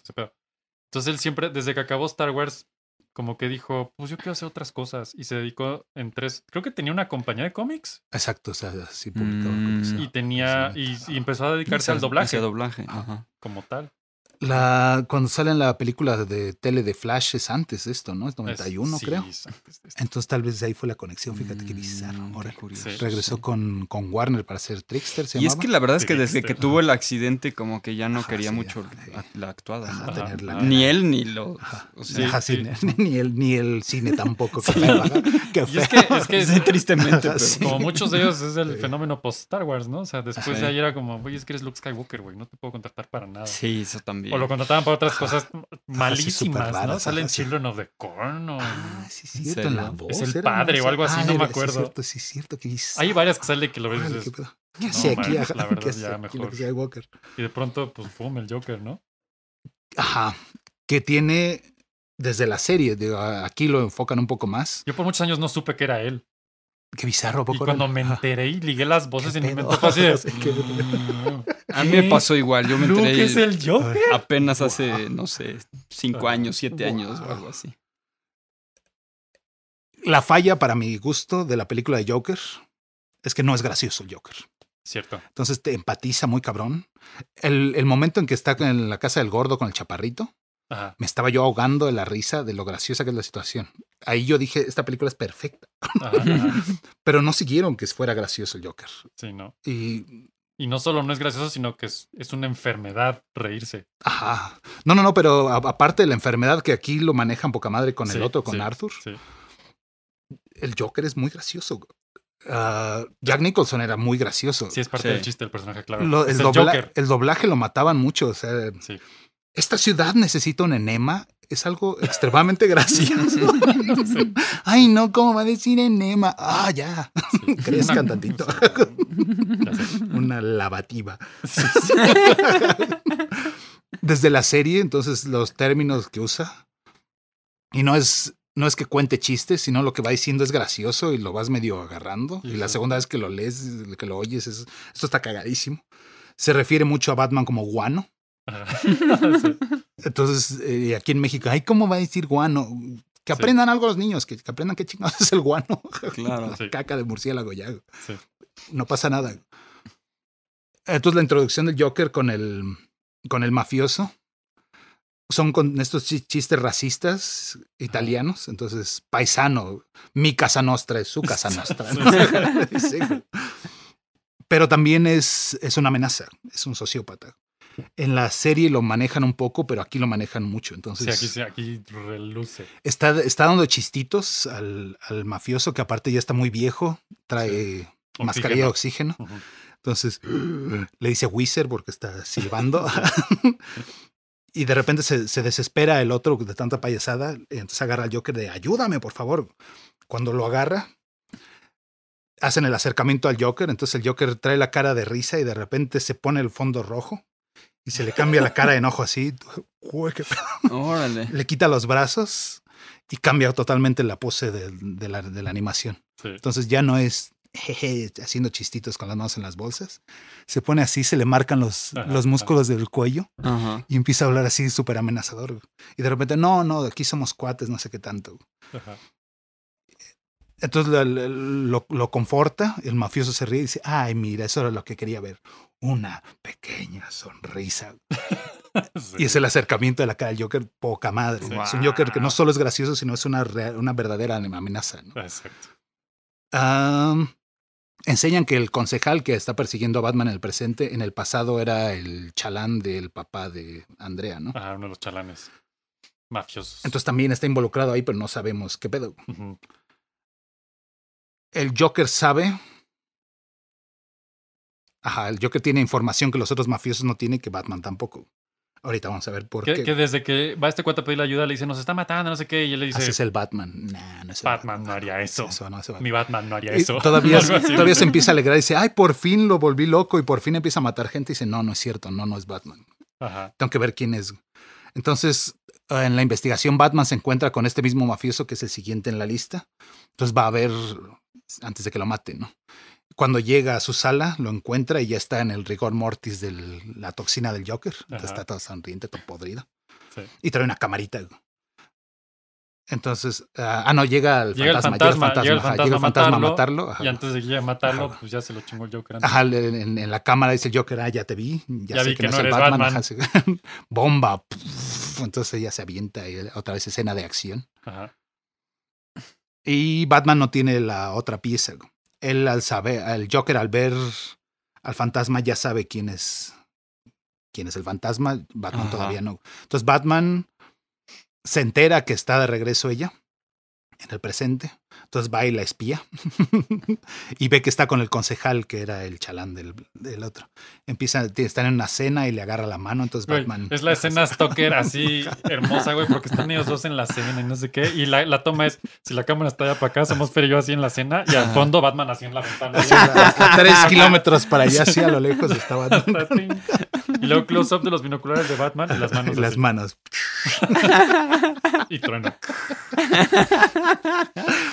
Entonces él siempre, desde que acabó Star Wars, como que dijo, pues yo quiero hacer otras cosas. Y se dedicó en tres. Creo que tenía una compañía de cómics. Exacto, o sea, sí publicaba Mm. cómics. Y tenía. Y, y empezó a dedicarse al doblaje Hacia doblaje. Ajá. como tal. La, cuando sale en la película de tele de Flash es antes de esto, ¿no? Es 91, Es- sí, creo. es antes de esto. Entonces tal vez de ahí fue la conexión, fíjate qué bizarro. Mm, qué curioso. Sí. regresó Sí. con, con Warner para hacer Trickster, se Y es que la verdad es que desde que tuvo el accidente, como que ya no Ajá, quería sí, mucho la, la actuada. Ajá, ¿no? Ajá, tener la ajá. Ni él ni los. Ajá. O Sí, sea, Ajá, sí. sí, Ni, el, ni el cine tampoco. Qué feo, ajá, qué Y es que, es que sí, tristemente, pero. Sí. como muchos de ellos es el Sí. fenómeno post Star Wars, ¿no? O sea, después de ahí era como, oye, es que eres Luke Skywalker, güey, no te puedo contratar para nada. Sí, eso también. O lo contrataban para otras cosas malísimas, súper ¿no? Salen sí. Children of the Corn o... Ah, sí, ¿En cierto, en la serio? voz. Es el padre o algo así, no me acuerdo. Sí, cierto, sí, cierto. Bizarro. Hay varias que sale que lo ves dices, qué la ¿qué verdad, ya mejor. Y de pronto, pues, pum, el Joker, ¿no? Ajá. Que tiene desde la serie, digo, aquí lo enfocan un poco más. Yo por muchos años no supe que era él. Qué bizarro, ¿a Y poco? cuando me enteré y ligué las voces ¿Qué en mi mente fue así de... Sí, qué- "Mm, A mí me pasó igual. Yo me Luke enteré es el Joker. apenas hace, no sé, cinco años, siete años o algo así. La falla para mi gusto de la película de Joker es que no es gracioso el Joker. Cierto. Entonces te empatiza muy cabrón. El, el momento en que está en la casa del gordo con el chaparrito, Ajá. me estaba yo ahogando de la risa de lo graciosa que es la situación. Ahí yo dije, esta película es perfecta. Ajá, ajá. Pero no siguieron que fuera gracioso el Joker. Sí, no. Y Y no solo no es gracioso, sino que es, es una enfermedad reírse. Ajá. No, no, no, pero a- aparte de la enfermedad que aquí lo manejan poca madre con el otro, con sí, Arthur, Sí. el Joker es muy gracioso. Ah, Jack Nicholson era muy gracioso. Sí, es parte Sí. del chiste del personaje, claro. Lo- el, el dobla- Joker. el doblaje lo mataban mucho. O sea, Sí. esta ciudad necesita un enema. Es algo extremadamente gracioso. Sí. Ay, no, ¿cómo va a decir enema? Ah, ya. Sí. Crezcan tantito. Una lavativa. Desde la serie, entonces los términos que usa. Y no es, no es que cuente chistes, sino lo que va diciendo es gracioso y lo vas medio agarrando. Y Y la sí. segunda vez que lo lees, que lo oyes, es, esto está cagadísimo. Se refiere mucho a Batman como guano. Sí. Entonces, eh, aquí en México, ay, ¿cómo va a decir guano? Que Sí. aprendan algo los niños, que, que aprendan qué chingados es el guano. Claro. Sí. Caca de murciélago ya. Sí. No pasa nada. Entonces la introducción del Joker con el, con el mafioso son con estos chi- chistes racistas italianos. Entonces, paisano, mi casa nostra es su casa nostra. ¿no? Sí. Pero también es, es una amenaza, es un sociópata. En la serie lo manejan un poco, pero aquí lo manejan mucho. Entonces, Sí, aquí, sí, aquí reluce. está, está dando chistitos al, al mafioso, que aparte ya está muy viejo, trae mascarilla de oxígeno. Entonces le dice Wizard porque está silbando. y de repente se, se desespera el otro de tanta payasada. entonces agarra al Joker de ayúdame, por favor. Cuando lo agarra, hacen el acercamiento al Joker. Entonces el Joker trae la cara de risa y de repente se pone el fondo rojo y se le cambia la cara de enojo así. Órale. Le quita los brazos y cambia totalmente la pose de, de la, de la animación. Sí. Entonces ya no es jeje, haciendo chistitos con las manos en las bolsas. Se pone así, se le marcan los, Ajá, los ajá. músculos del cuello Ajá. y empieza a hablar así súper amenazador. Y de repente, no, no, aquí somos cuates, no sé qué tanto. Ajá. Entonces lo, lo- lo conforta, el mafioso se ríe y dice, ay, mira, eso era lo que quería ver. Una pequeña sonrisa. Sí. Y es el acercamiento de la cara del Joker, poca madre. Es un Joker que no solo es gracioso, sino es una, una verdadera amenaza. ¿no? Exacto. Enseñan que el concejal que está persiguiendo a Batman en el presente, en el pasado era el chalán del papá de Andrea, ¿no? Ajá, uno de los chalanes mafiosos. Entonces también está involucrado ahí, pero no sabemos qué pedo. El Joker sabe. Ajá, el Joker tiene información que los otros mafiosos no tienen, que Batman tampoco. Ahorita vamos a ver por que, qué. que desde que va este cuate a pedirle ayuda le dice, nos está matando, no sé qué, y él le dice, Así es el Batman. Nah, no es el Batman no haría eso. Eso no mi Batman no haría Y eso. Todavía, todavía se empieza a alegrar y dice, ay, por fin lo volví loco y por fin empieza a matar gente. Y dice, no, no es cierto, no, no es Batman. Ajá. Tengo que ver quién es. Entonces, eh, en la investigación, Batman se encuentra con este mismo mafioso que es el siguiente en la lista. Entonces va a ver antes de que lo mate, ¿no? Cuando llega a su sala, lo encuentra y ya está en el rigor mortis de la toxina del Joker. Entonces está todo sonriente, todo podrido. Sí. Y trae una camarita. Entonces, ah, ah, no, llega el Llega el fantasma. fantasma, llega el ajá, fantasma a fantasma a matarlo. Y antes de que llegue a matarlo, Ajá. pues ya se lo chingó el Joker. antes. Ajá, en, en la cámara dice el Joker, ah, ya te vi, ya, Ya sé vi que, que no es el Batman, Batman. ajá, sí. bomba, entonces ella se avienta y otra vez escena de acción. Ajá. Y Batman no tiene la otra pieza. Él al saber, el Joker al ver al fantasma ya sabe quién es quién es el fantasma, Batman Ajá. todavía no. Entonces Batman se entera que está de regreso ella en el presente. Entonces va y la espía y ve que está con el concejal que era el chalán del, del otro. Empieza, están en una cena y le agarra la mano, entonces Güey, Batman... es la escena Stoker así hermosa, güey, porque están ellos dos en la cena y no sé qué. Y la, la toma es, si la cámara está allá para acá, somos Fer y yo así en la cena y al fondo Batman así en la ventana. A tres kilómetros para allá, así a lo lejos está Batman. y luego close-up de los binoculares de Batman y las manos. Y las así. manos. Y trueno.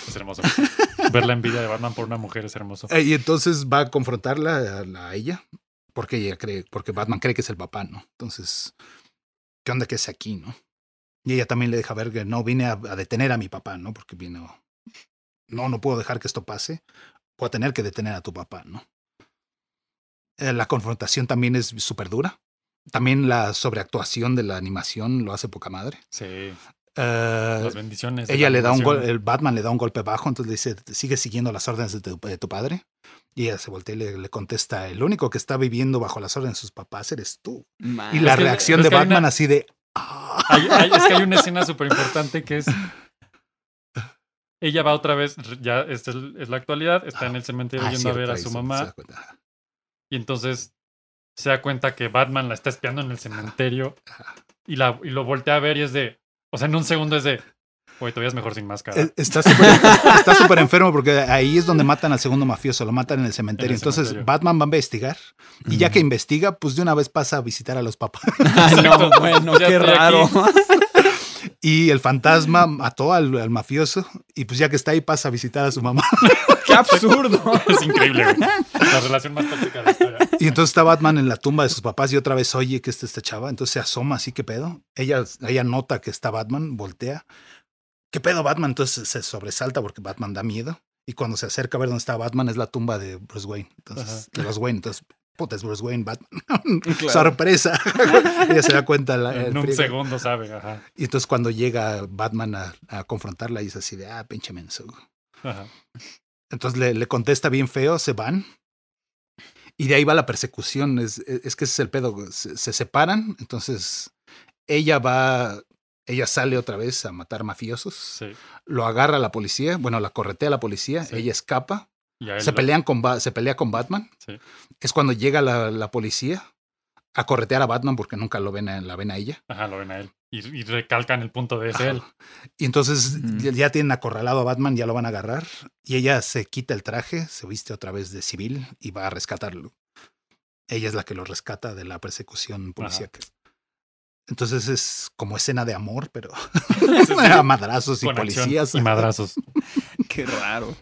Es hermoso. Ver la envidia de Batman por una mujer es hermoso. Eh, Y entonces va a confrontarla a, a ella, porque ella cree, porque Batman cree que es el papá, ¿no? Entonces, ¿qué onda que es aquí, no? Y ella también le deja ver que no vine a, a detener a mi papá, ¿no? Porque vino. No, no puedo dejar que esto pase. Puedo tener que detener a tu papá, ¿no? Eh, la confrontación también es súper dura. También la sobreactuación de la animación lo hace poca madre. Sí. Eh, Las bendiciones. ella la le da un golpe, el Batman le da un golpe bajo, entonces le dice, sigue siguiendo las órdenes de tu, de tu padre. Y ella se voltea y le, le contesta, el único que está viviendo bajo las órdenes de sus papás eres tú. Man. Y la Ah, que- reacción de Batman una- así de... "Ah". Hay- hay- es que hay una escena súper importante que es. Ella va otra vez, ya esta es, es la actualidad, está en el cementerio Ah, yendo cierto, a ver a su mamá y entonces se da cuenta que Batman la está espiando en el cementerio y, la, y lo voltea a ver y es de. O sea, en un segundo es de. Güey, todavía es mejor sin máscara. Eh, Está súper está enfermo porque ahí es donde matan al segundo mafioso, lo matan en el cementerio. En el Entonces cementerio. Batman va a investigar y ya que investiga, pues de una vez pasa a visitar a los papás. Ay, no, bueno, qué raro. Y el fantasma mató al, al mafioso y pues ya que está ahí pasa a visitar a su mamá. qué absurdo. Es increíble, güey. La relación más tóxica de historia. Y entonces está Batman en la tumba de sus papás y otra vez oye que está esta chava. Entonces se asoma así, ¿qué pedo? Ella, ella nota que está Batman, voltea. ¿Qué pedo Batman? Entonces se sobresalta porque Batman da miedo. Y cuando se acerca a ver dónde está Batman es la tumba de Bruce Wayne. Entonces, de los Wayne. Entonces, puta, es Bruce Wayne, Batman. Claro. Sorpresa. ella se da cuenta. la- En un segundo, sabe. Ajá. Y entonces cuando llega Batman a, a confrontarla, dice así de, ah, pinche menso. Ajá. Entonces le, le contesta bien feo, se van. Y de ahí va la persecución. Es, es que ese es el pedo. Se, se separan. Entonces ella va. Ella sale otra vez a matar mafiosos. Sí. Lo agarra la policía. Bueno, la corretea la policía. Sí. Ella escapa. A Se pelean con se pelea con Batman. Sí. Es cuando llega la, la policía a corretear a Batman porque nunca lo ven a, la ven a ella. Ajá, lo ven a él. Y, y recalcan el punto de es él. Y entonces Ujú. ya, ya tienen acorralado a Batman, ya lo van a agarrar. Y ella se quita el traje, se viste otra vez de civil y va a rescatarlo. Ella es la que lo rescata de la persecución policíaca. Entonces es como escena de amor, pero Sí, sí. a madrazos y Con policías. Y madrazos. Qué raro.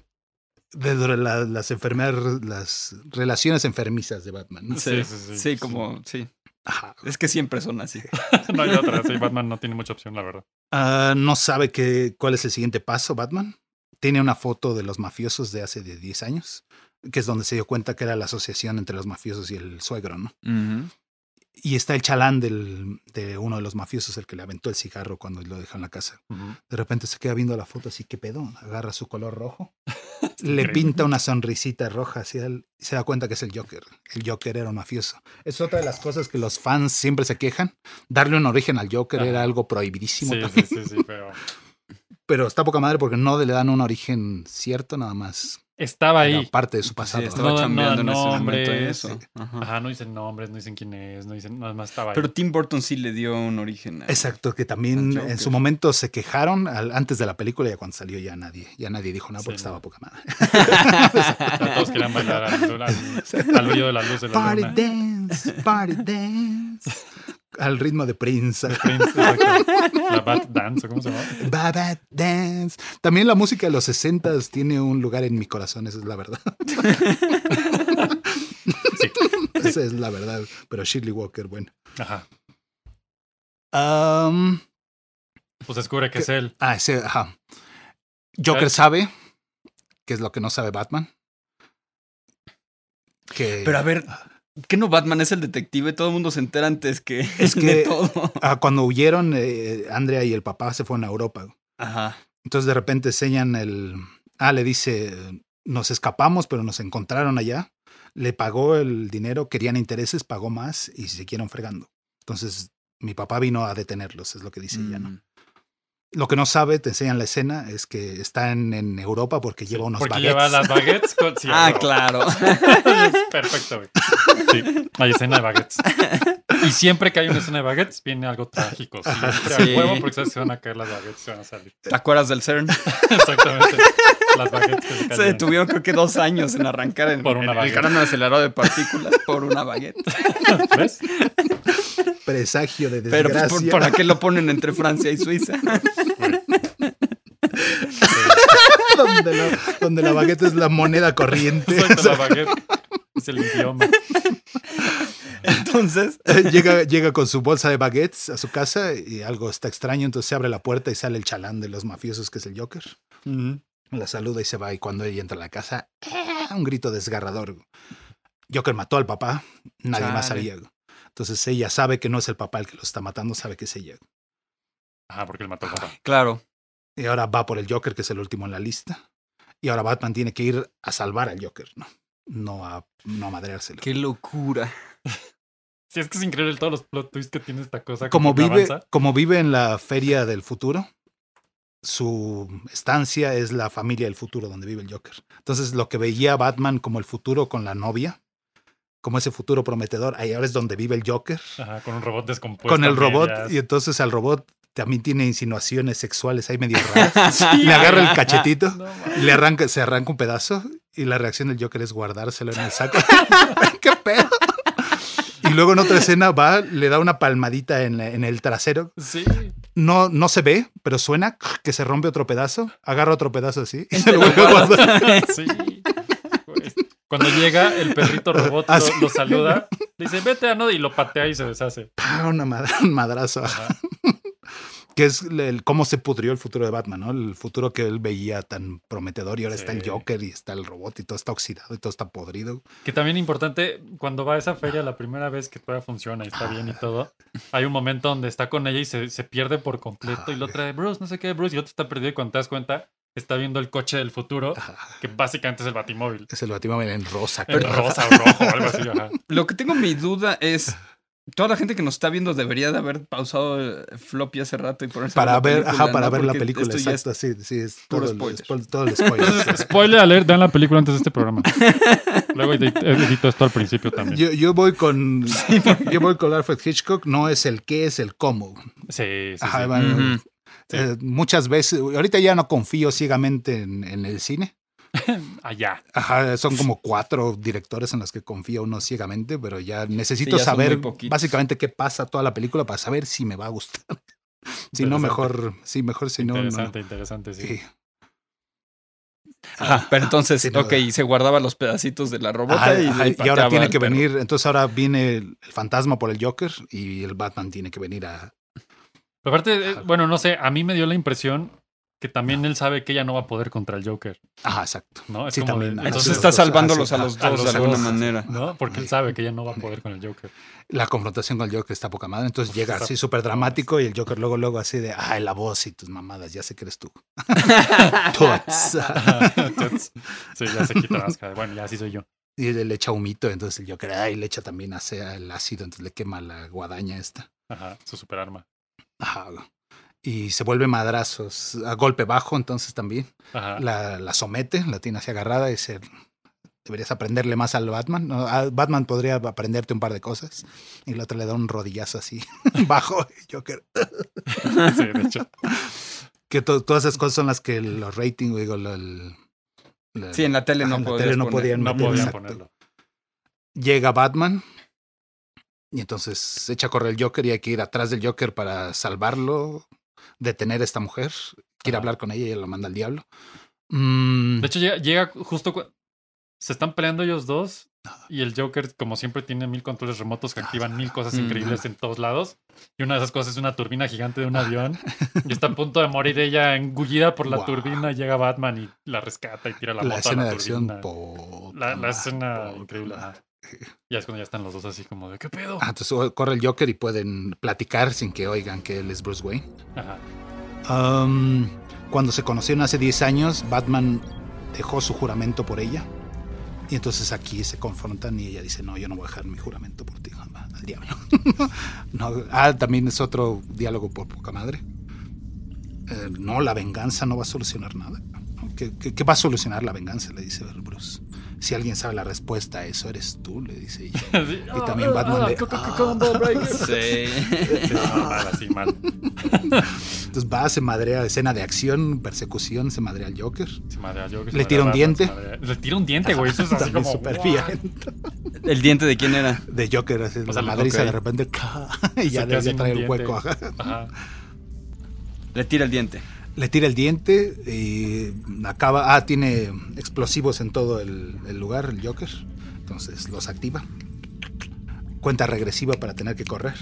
De la- las enfermedades, las relaciones enfermizas de Batman. ¿no? Sí, Sí, sí, sí, sí. como, sí. Ajá. Es que siempre son así. no hay otra. Sí, Batman no tiene mucha opción, la verdad. Ah, no sabe qué, cuál es el siguiente paso, Batman. Tiene una foto de los mafiosos de hace de 10 años, que es donde se dio cuenta que era la asociación entre los mafiosos y el suegro, ¿no? Y está el chalán del, de uno de los mafiosos, el que le aventó el cigarro cuando lo dejó en la casa. De repente se queda viendo la foto así, ¿qué pedo? Agarra su color rojo, le pinta una sonrisita roja hacia él y se da cuenta que es el Joker. El Joker era un mafioso. Es otra de las cosas que los fans siempre se quejan. Darle un origen al Joker Ajá. era algo prohibidísimo Sí, también. sí, sí, sí, pero Pero está poca madre porque no le dan un origen cierto, nada más. Estaba Era ahí. parte de su Sí, pasado. ¿no? estaba No, no, chambeando en ese momento eso. Ajá. Ajá, no dicen nombres, no dicen quién es, no dicen, nada más estaba ahí. Pero Tim Burton sí le dio un origen. a- Exacto, que también en su momento se quejaron al- antes de la película y cuando salió ya nadie, ya nadie dijo nada porque Sí, estaba no. poca madre. Ya todos querían bailar al, al, al brillo de la luz de la Party luna. dance, party dance. Al ritmo de Prince. Prince. La Bat Dance, ¿o ¿cómo se llama? Baba Dance. También la música de los 60 tiene un lugar en mi corazón, esa es la verdad. Sí. Esa es la verdad. Pero Shirley Walker, bueno. Ajá. Am, Pues descubre que es él. ah, ese, ajá. Joker ¿Sabes? sabe, que es lo que no sabe Batman. Que, Pero a ver, ¿qué no Batman es el detective? Todo el mundo se entera antes que, Es de que- todo. ah, cuando huyeron, eh, Andrea y el papá se fueron a Europa. Ajá. Entonces de repente enseñan el... Ah, le dice, nos escapamos, pero nos encontraron allá. Le pagó el dinero, querían intereses, pagó más y se siguieron fregando. Entonces mi papá vino a detenerlos, es lo que dice ella, ¿no? Lo que no sabe, te enseñan la escena, es que está en, en Europa porque lleva unos Porque baguettes. lleva las baguettes. Con, sí, Ah, claro. Perfecto, güey. Sí, hay escena de baguettes. Y siempre que hay una escena de baguettes, viene algo trágico. Sí. a huevo, porque sabes que se van a caer las baguettes, se van a salir. ¿Te acuerdas del CERN? Exactamente. Las baguettes que se Se detuvieron creo que dos años en arrancar en, Por una en el gran acelerador de partículas por una baguette. ¿Ves? Presagio de Pero desgracia. pues, ¿por, ¿para qué lo ponen entre Francia y Suiza? donde, la, donde la baguette es la moneda corriente. Exacto, la baguette. Es el idioma. Entonces, llega, llega con su bolsa de baguettes a su casa y algo está extraño, entonces se abre la puerta y sale el chalán de los mafiosos que es el Joker. La saluda y se va y cuando ella entra a la casa, ¡ah! un grito desgarrador. Joker mató al papá, nadie más sabía. Entonces ella sabe que no es el papá el que lo está matando, sabe que es ella. Ajá, porque él mató al papá. claro. Y ahora va por el Joker, que es el último en la lista. Y ahora Batman tiene que ir a salvar al Joker, ¿no? No a, no a madreárselo. Qué locura. Sí, es que es increíble todos los plot twists que tiene esta cosa. como vive, avanza. como vive en la feria del futuro, su estancia es la familia del futuro donde vive el Joker. Entonces, lo que veía Batman como el futuro con la novia, como ese futuro prometedor, ahí ahora es donde vive el Joker, Ajá, con un robot descompuesto. con el robot, medias. y entonces al robot también tiene insinuaciones sexuales ahí medio raras. Sí, le agarra el cachetito, No, le arranca, se arranca un pedazo, y la reacción del Joker es guardárselo en el saco. ¡Qué pedo! Y luego en otra escena va, le da una palmadita en, la- en el trasero Sí. no, no se ve, pero suena que se rompe otro pedazo, agarra otro pedazo así y se lo vuelve a guarda. guardar. Sí. Güey. Cuando llega, el perrito robot lo, saluda, le dice, vete a no, y lo patea y se deshace. Una mad- un madrazo. Ajá. Que es el, cómo se pudrió el futuro de Batman, ¿no? El futuro que él veía tan prometedor y ahora está el. Joker y está el robot y todo está oxidado y todo está podrido. Que también importante, cuando va a esa feria la primera vez que todavía funciona y está bien y todo, hay un momento donde está con ella y se, se pierde por completo y lo trae Bruce, no sé qué, Bruce, y otro está perdido y cuando te das cuenta, está viendo el coche del futuro, Ajá. que básicamente es el batimóvil. Es el Batman en rosa. En rosa o rojo o algo así, ajá. Lo que tengo mi duda es. Toda la gente que nos está viendo debería de haber pausado el floppy hace rato y ponerse Para ver, película, ajá, para ¿no? ver la película, esto ya es- exacto, sí, sí, es puro todo, el, spoiler. spo- todo el spoiler. Entonces, spoiler alert, vean la película antes de este programa. Luego edit- edito esto al principio también. yo, yo voy con yo voy con Alfred Hitchcock, no es el qué, es el cómo. Sí, sí, Ajá, sí. bueno, Ujú. Sí. eh, muchas veces, ahorita ya no confío ciegamente en, en el cine. Allá. Ajá, son como cuatro directores en los que confía uno ciegamente, pero ya necesito Sí, ya saber básicamente qué pasa toda la película para saber si me va a gustar. si no, mejor, sí, mejor si no, no. interesante, interesante, sí. Sí. Ajá, pero entonces, Sí, no, ok, y se guardaba los pedacitos de la robota Ajá, y, ajá, y ahora tiene que perro. venir, entonces ahora viene el, el fantasma por el Joker y el Batman tiene que venir a... Pero aparte, eh, bueno, no sé, a mí me dio la impresión que también él sabe que ella no va a poder contra el Joker, Ajá, exacto. ¿no? Es Sí, como también. de- Entonces está salvándolos a los a dos los de alguna dos, manera. ¿no? Porque él sabe que ella no va a poder con el Joker. La confrontación con el Joker está poca madre, entonces llega así súper dramático y el Joker luego, luego así de, ay, la voz y tus mamadas, ya sé que eres tú. Sí, ya se quita la máscara. Bueno, ya así soy yo. y le echa humito, entonces el Joker, ay, le echa también hace el ácido, entonces le quema la guadaña esta. Ajá, su superarma. Ajá. Y se vuelve madrazos a golpe bajo, entonces también. La, la somete, la tiene así agarrada y se... Deberías aprenderle más al Batman. No, a Batman podría aprenderte un par de cosas. Y la otra le da un rodillazo así bajo. Joker. Sí, de hecho. Que to- todas esas cosas son las que los ratings, digo, lo- el- la- Sí, en la tele no en la podías tele no poner. podían No meter, podían ponerlo. Llega Batman y entonces se echa a correr el Joker y hay que ir atrás del Joker para salvarlo, detener a esta mujer. Quiere Ajá. hablar con ella y ella lo manda al diablo. Mm, De hecho, llega, llega justo. Se están peleando ellos dos. Y el Joker, como siempre, tiene mil controles remotos que activan mil cosas Mm. increíbles en todos lados. Y una de esas cosas es una turbina gigante de un avión. Y está a punto de morir ella engullida por la Wow. turbina. Llega Batman y la rescata y tira la, la, moto a escena la de acción. turbina. puta La, escena increíble. Ya es cuando ya están los dos así como de ¿qué pedo? Ah, entonces corre el Joker y pueden platicar sin que oigan que él es Bruce Wayne. Ajá. Um, cuando se conocieron hace 10 años, Batman dejó su juramento por ella. Y entonces aquí se confrontan y ella dice, no, yo no voy a dejar mi juramento por ti, jamás, al diablo. no, ah, también es otro diálogo por poca madre. Eh, no, la venganza no va a solucionar nada. ¿Qué, qué, qué va a solucionar la venganza? Le dice Bruce. Si alguien sabe la respuesta a eso, eres tú, le dice ella. Sí. Y también Batman Ah, le- co- co- co- combo breaker. Sí. Mal, así mal. Entonces va, se madrea, escena de acción, persecución, se madrea al Joker. Se madrea al Joker, se Le tira un Batman, diente. madrea- Le tira un diente, güey. Eso es así También como. violento. ¿El diente de quién era? de Joker, así, O sea, la madriza de repente y ya ya trae un el hueco. Ajá. Le tira el diente. Le tira el diente y acaba. Ah, tiene explosivos en todo el, lugar, el Joker. Entonces los activa. Cuenta regresiva para tener que correr.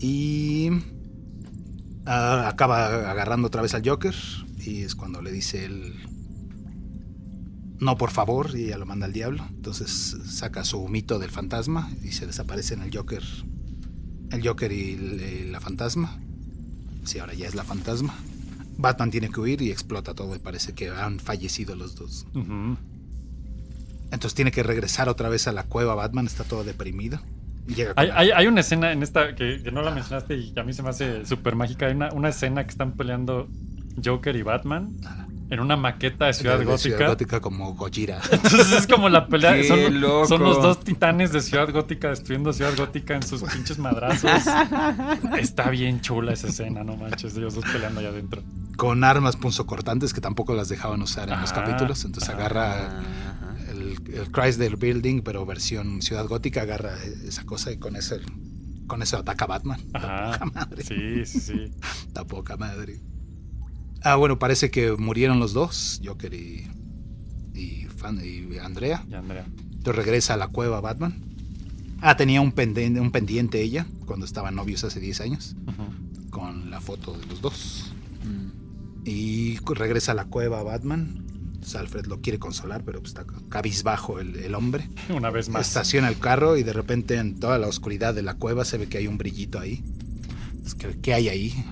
Y ah, acaba agarrando otra vez al Joker. Y es cuando le dice él. No, por favor, y ella lo manda al diablo. Entonces saca su mito del fantasma y se desaparecen el Joker. El Joker y la fantasma. Sí, ahora ya es la fantasma. Batman tiene que huir y explota todo y parece que han fallecido los dos. Entonces tiene que regresar otra vez a la cueva. Batman está todo deprimido. Llega Hay, hay, hay una escena en esta que, que no la mencionaste y que a mí se me hace súper mágica. Hay una, una escena que están peleando Joker y Batman en una maqueta de Ciudad de- de Gótica. Gótica como Gojira. Entonces es como la pelea. ¡Qué Son, loco! son los dos titanes de Ciudad Gótica destruyendo Ciudad Gótica en sus pinches madrazos. Está bien chula esa escena, no manches. Ellos dos peleando allá adentro. con armas punzocortantes que tampoco las dejaban usar en los Ajá, capítulos. Entonces ajá. agarra Ajá. el, el Chrysler Building, pero versión Ciudad Gótica, agarra esa cosa y con eso, con eso ataca a Batman. Ajá. Poca madre. Sí, sí, sí. Está poca madre. Ah, bueno, parece que murieron los dos, Joker y, y, Fan- y Andrea. Y Andrea. Entonces regresa a la cueva Batman. Ah, tenía un pendiente, un pendiente ella cuando estaban novios hace 10 años, con la foto de los dos. Mm. Y regresa a la cueva Batman. Entonces Alfred lo quiere consolar, pero pues, está cabizbajo el, el hombre. Una vez más. Estaciona el carro y de repente en toda la oscuridad de la cueva se ve que hay un brillito ahí. Entonces, ¿qué, qué hay ahí?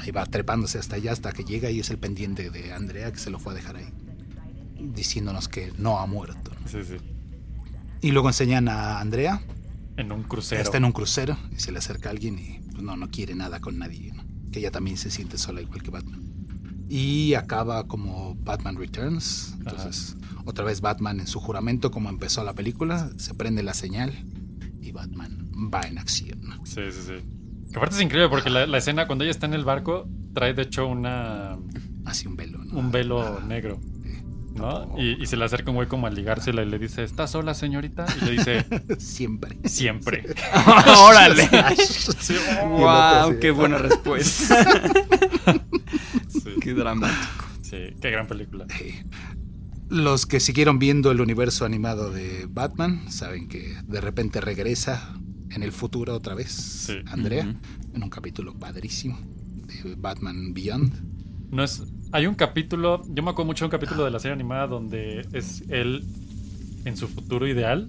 Ahí va trepándose hasta allá hasta que llega y es el pendiente de Andrea que se lo fue a dejar ahí. Diciéndonos que no ha muerto. Sí, sí. Y luego enseñan a Andrea. En un crucero. Está en un crucero y se le acerca a alguien y pues, no, no quiere nada con nadie. ¿no? Que ella también se siente sola igual que Batman. Y acaba como Batman Returns. Entonces, otra vez Batman en su juramento, como empezó la película, se prende la señal y Batman va en acción. Sí, sí, sí. Que aparte es increíble porque la, la escena cuando ella está en el barco trae de hecho una Así un velo. ¿no? un velo Ah, negro, sí. ¿no? Y, y se le acerca un güey como a ligársela y le dice, ¿estás sola, señorita? Y le dice, Siempre. siempre. ¡Órale! Sí, ¡Wow! ¡Qué buena respuesta! sí, ¡Qué dramático! sí, qué gran película. Eh, Los que siguieron viendo el universo animado de Batman saben que de repente regresa en el futuro otra vez Sí. Andrea Ujú. en un capítulo padrísimo de Batman Beyond. No es. Hay un capítulo. Yo me acuerdo mucho de un capítulo de la serie animada donde es él en su futuro ideal.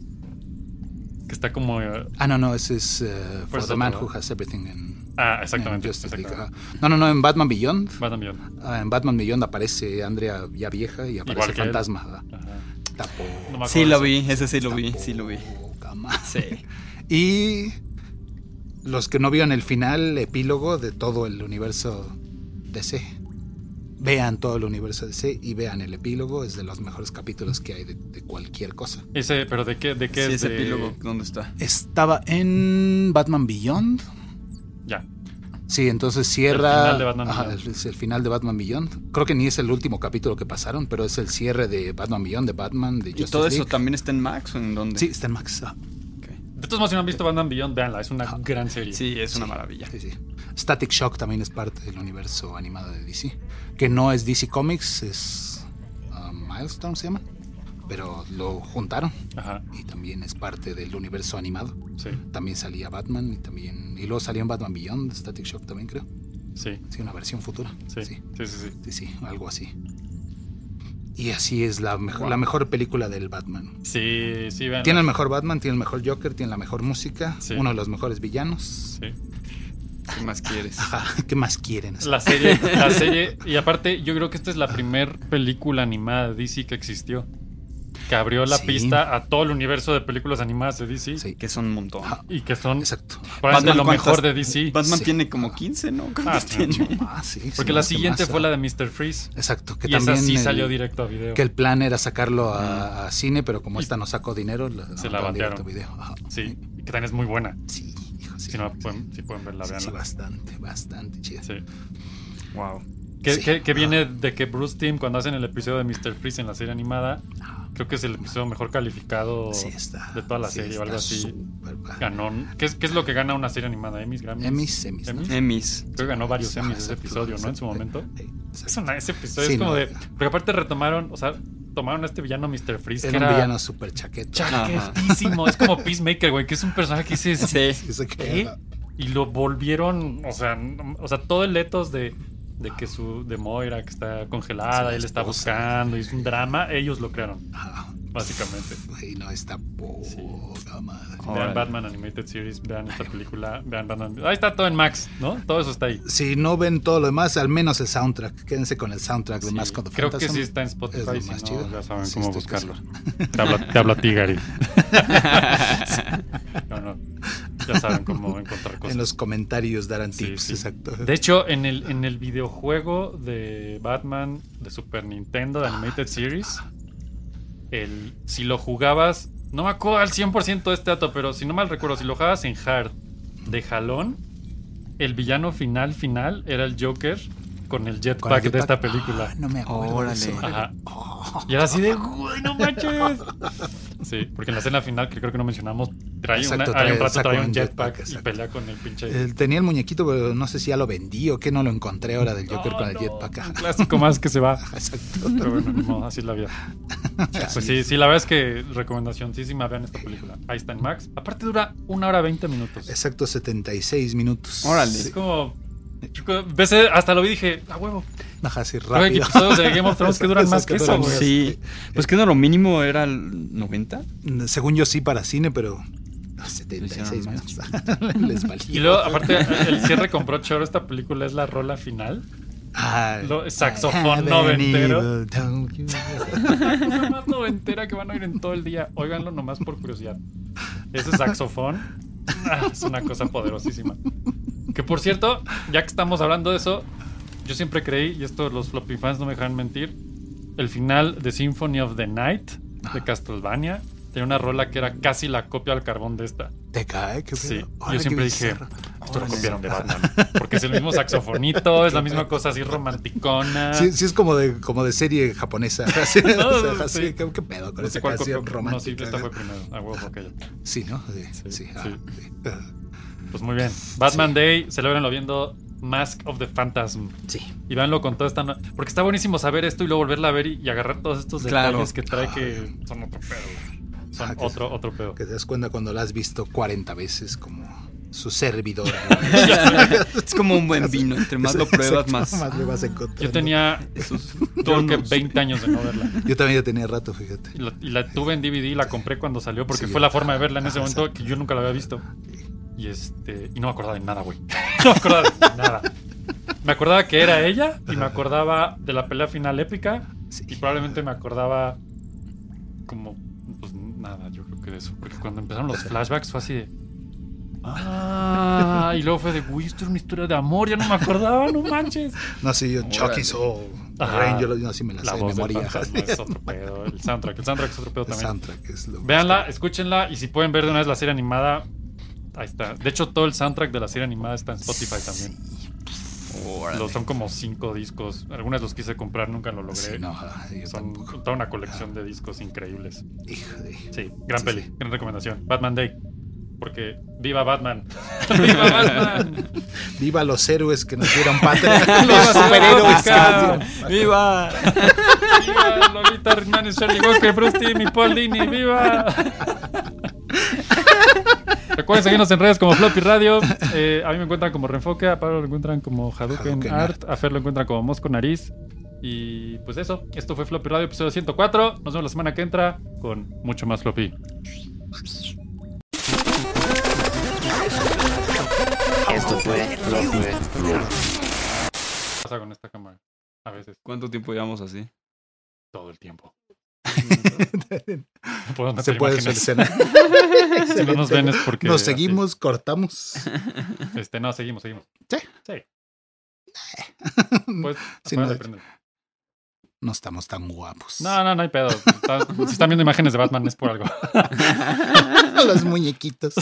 Que está como. eh, Ah, no, no, ese es eh, For the Man. Who Has Everything en, Ah, en exactamente. League, exactamente. No, no, no, en Batman Beyond. Batman Beyond. ah, en Batman Beyond aparece Andrea ya vieja y aparece Igual que él. Fantasma. No Sí, lo vi, ese sí lo vi, sí lo vi. madre. Sí. Y los que no vieron el final, epílogo de todo el universo DC. Vean todo el universo DC y vean el epílogo. Es de los mejores capítulos que hay de, de cualquier cosa. Ese, pero ¿de qué, de qué Sí, es? ese de- epílogo, ¿dónde está? Estaba en Batman Beyond. Ya. Sí, entonces cierra. El final de Batman Ajá, Beyond. es el final de Batman Beyond. Creo que ni es el último capítulo que pasaron, pero es el cierre de Batman Beyond, de Batman, de ¿Y Justice todo eso League. también está en Max o en dónde? Sí, está en Max. Ah. De todos modos, si no han visto Batman Beyond, véanla. Es una Ajá. gran serie. Sí, es una Sí. maravilla. Sí, sí. Static Shock también es parte del universo animado de DC. Que no es DC Comics, es uh, Milestone se llama. Pero lo juntaron Ajá. y también es parte del universo animado. Sí. También salía Batman y también. Y luego salió en Batman Beyond, Static Shock también creo. Sí. Sí, una versión futura. Sí. Sí, Sí, sí, sí. sí, sí, algo así. Y así es la mejor, la mejor película del Batman. Sí, sí, vean. Tiene el mejor Batman, tiene el mejor Joker, tiene la mejor música, Sí. uno de los mejores villanos. Sí. ¿Qué más quieres? Ajá, ¿qué más quieren? La serie, la serie. Y aparte, yo creo que esta es la primer película animada de DC que existió. Que abrió la Sí. pista a todo el universo de películas animadas de DC. Sí, Que son un montón. Ajá, Y que son exacto. probablemente lo ¿cuántas- mejor de DC. Batman Sí. tiene como 15, ¿no? ¿Cuántas Ah, tiene? Ah, sí, sí, Porque la siguiente más, fue ah. la de Mr. Freeze. Exacto, que y esa también sí el- salió directo a video. que el plan era sacarlo a, a cine, pero como esta no sacó dinero, la, Se la batearon. directo a video. Ajá. Sí, y que también es muy buena. Sí, hijo, sí. Si no, pueden, si pueden verla, Sí, sí, veanla. bastante, bastante chida. Sí. Wow. Que, Sí. que- que viene de que Bruce Timm, cuando hacen el episodio de Mr. Freeze en la serie animada, Ajá. creo que es el episodio mejor calificado Sí está. de toda la sí serie o algo así. Ganó. ¿Qué es, qué es lo que gana una serie animada? ¿Emmys? ¿Grammys? Emmys, Emmys, ¿no? ¿Emmys? Emmys. Creo que ganó varios Emmys ese episodio, ¿no? En su momento. Es una- ese episodio Sí, es como no. de. Porque aparte retomaron, o sea, tomaron a este villano Mr. Freeze, que Era un era villano súper chaqueto. chaquetísimo. es como Peacemaker, güey, que es un personaje que dices. ¿Qué? Y lo volvieron, o sea, o sea, todo el etos de, de que su de Moira que está congelada, él está buscando, y es un drama, ellos lo crearon. Básicamente. No está poca madre. Vean. Batman Animated Series, vean esta película, vean Batman. Ahí está todo en Max, ¿no? Todo eso está ahí. Si no ven todo lo demás, al menos el soundtrack. Quédense con el soundtrack de Sí, Mask of the creo que sí está en es Spotify, si más no, chido. ya saben Sí, cómo buscarlo. Te habla, te habla Tigari. no, no, ya saben cómo encontrar cosas. En los comentarios darán Sí, tips, sí. exacto. De hecho, en el, en el videojuego de Batman de Super Nintendo, de Animated Series, el, si lo jugabas, no me acuerdo al 100% de este dato, pero si no mal recuerdo, si lo jugabas en hard de jalón, el villano final final era el Joker con el Con jetpack de esta película. Ah, no me acuerdo. Órale. de eso. Ajá. Oh. Y era así de, güey, no manches. Sí, porque en la escena final, que creo que no mencionamos, trae Exacto, una, hay un trae- rato trae un jetpack, jetpack, y pelea con el pinche. Eh, tenía el muñequito, pero no sé si ya lo vendí o que no lo encontré ahora del Joker No, con el no, jetpack. Un clásico más que se va. Exacto. Pero bueno, modo, así es la vida. Pues sí, sí, la verdad es que recomendaciónísima, vean esta película. Ahí está en Max. Aparte dura una hora 20 minutos. Exacto, 76 minutos. Órale. Es como. Ves, eh, hasta lo vi y dije, a huevo. Ajá, así Creo que hay rápido. episodios de Game of Thrones que duran más que eso, duran güey. Sí. Pues que no, lo mínimo era el 90. Según yo sí para cine, pero 76 hicieron minutos. Les valía. Y luego, aparte, el cierre con Broad Shore, esta película es la rola final. Lo- saxofón noventero. cosa más noventera que van a oír en todo el día. Óiganlo nomás por curiosidad. Ese saxofón ah, es una cosa poderosísima. Que por cierto, ya que estamos hablando de eso, yo siempre creí, y esto los floppy fans no me dejan mentir, el final de Symphony of the Night de Castlevania tenía una rola que era casi la copia al carbón de esta. Te cae, qué Sí, yo siempre dije, esto lo copiaron de Batman. Porque es el mismo saxofonito, es la misma cosa así romanticona. Sí, sí es como de, como de serie japonesa. Así, o sea, No, así, sí. ¿qué, qué pedo con No esa canción romántica? No, sí, esta fue primero. Ah, huevo, aquella. Sí, ¿no? Sí, Sí, sí. ah, sí. sí. Pues muy bien. Batman. Day, celebrenlo viendo Mask of the Phantasm. Sí. Y véanlo con toda esta. no- Porque está buenísimo saber esto y luego volverla a ver y, y agarrar todos estos Claro. detalles que trae que son otro pedo. Son Ah, que otro, otro pedo. Que te das cuenta cuando la has visto 40 veces como su servidor. Es como un buen vino. Entre más lo pruebas, más. más le vas encontrando. Yo tenía Esos que tonos. 20 años de no verla. Yo también ya tenía rato, fíjate. Y la, y la tuve en DVD y la compré cuando salió porque Sí, fue la forma de verla en ese ajá, momento exacto. que yo nunca la había visto. Y este. Y no me acordaba de nada, güey. No me acordaba de nada. Me acordaba que era ella y me acordaba de la pelea final épica. Sí. Y probablemente me acordaba como. Eso. Porque cuando empezaron los flashbacks fue así de. Ah, y luego fue de, uy, esto es una historia de amor, ya no me acordaba, no manches. No sé, yo. Chucky Soul. Rain, yo, lo- yo sí me la, La sé de voz memoria. fantasma es otro pedo. El soundtrack, el soundtrack es otro pedo El también. soundtrack es lo Véanla, escúchenla y si pueden ver de una vez la serie animada, ahí está. De hecho, todo el soundtrack de la serie animada está en Spotify también. Órale. Lo- son como cinco discos. Algunos los quise comprar, nunca lo logré. Sí, no, yo son tampoco. toda una colección de discos increíbles. Hijo de- Sí, gran Sí, peli, sí. gran recomendación. Batman Day. Porque viva Batman. viva Batman. Viva los héroes que nos dieron patria. los Viva superhéroes que nos Sudáfrica. dieron patria. ¡Viva! viva Lolita Hernández, Charlie Walker, Bruce Timm y Paul Dini. Viva. Recuerden seguirnos en redes como Floppy Radio. Eh, a mí me encuentran como Renfoque, a Pablo lo encuentran como Hadouken Hadouken Art, a Fer lo encuentran como Mosco Nariz. Y pues eso, esto fue Floppy Radio, episodio 104. Nos vemos la semana que entra con mucho más Floppy. Esto fue Floppy. ¿Qué pasa con esta cámara? A veces, ¿Cuánto tiempo llevamos así? todo el tiempo. No Se puede imágenes. solucionar. Si no nos ven es porque. Nos así. seguimos, cortamos. Este, no, seguimos, seguimos. Sí. Sí. Pues, Sí, no, estamos tan guapos. No, no, no hay pedo. Está- si están viendo imágenes de Batman es por algo. Los muñequitos.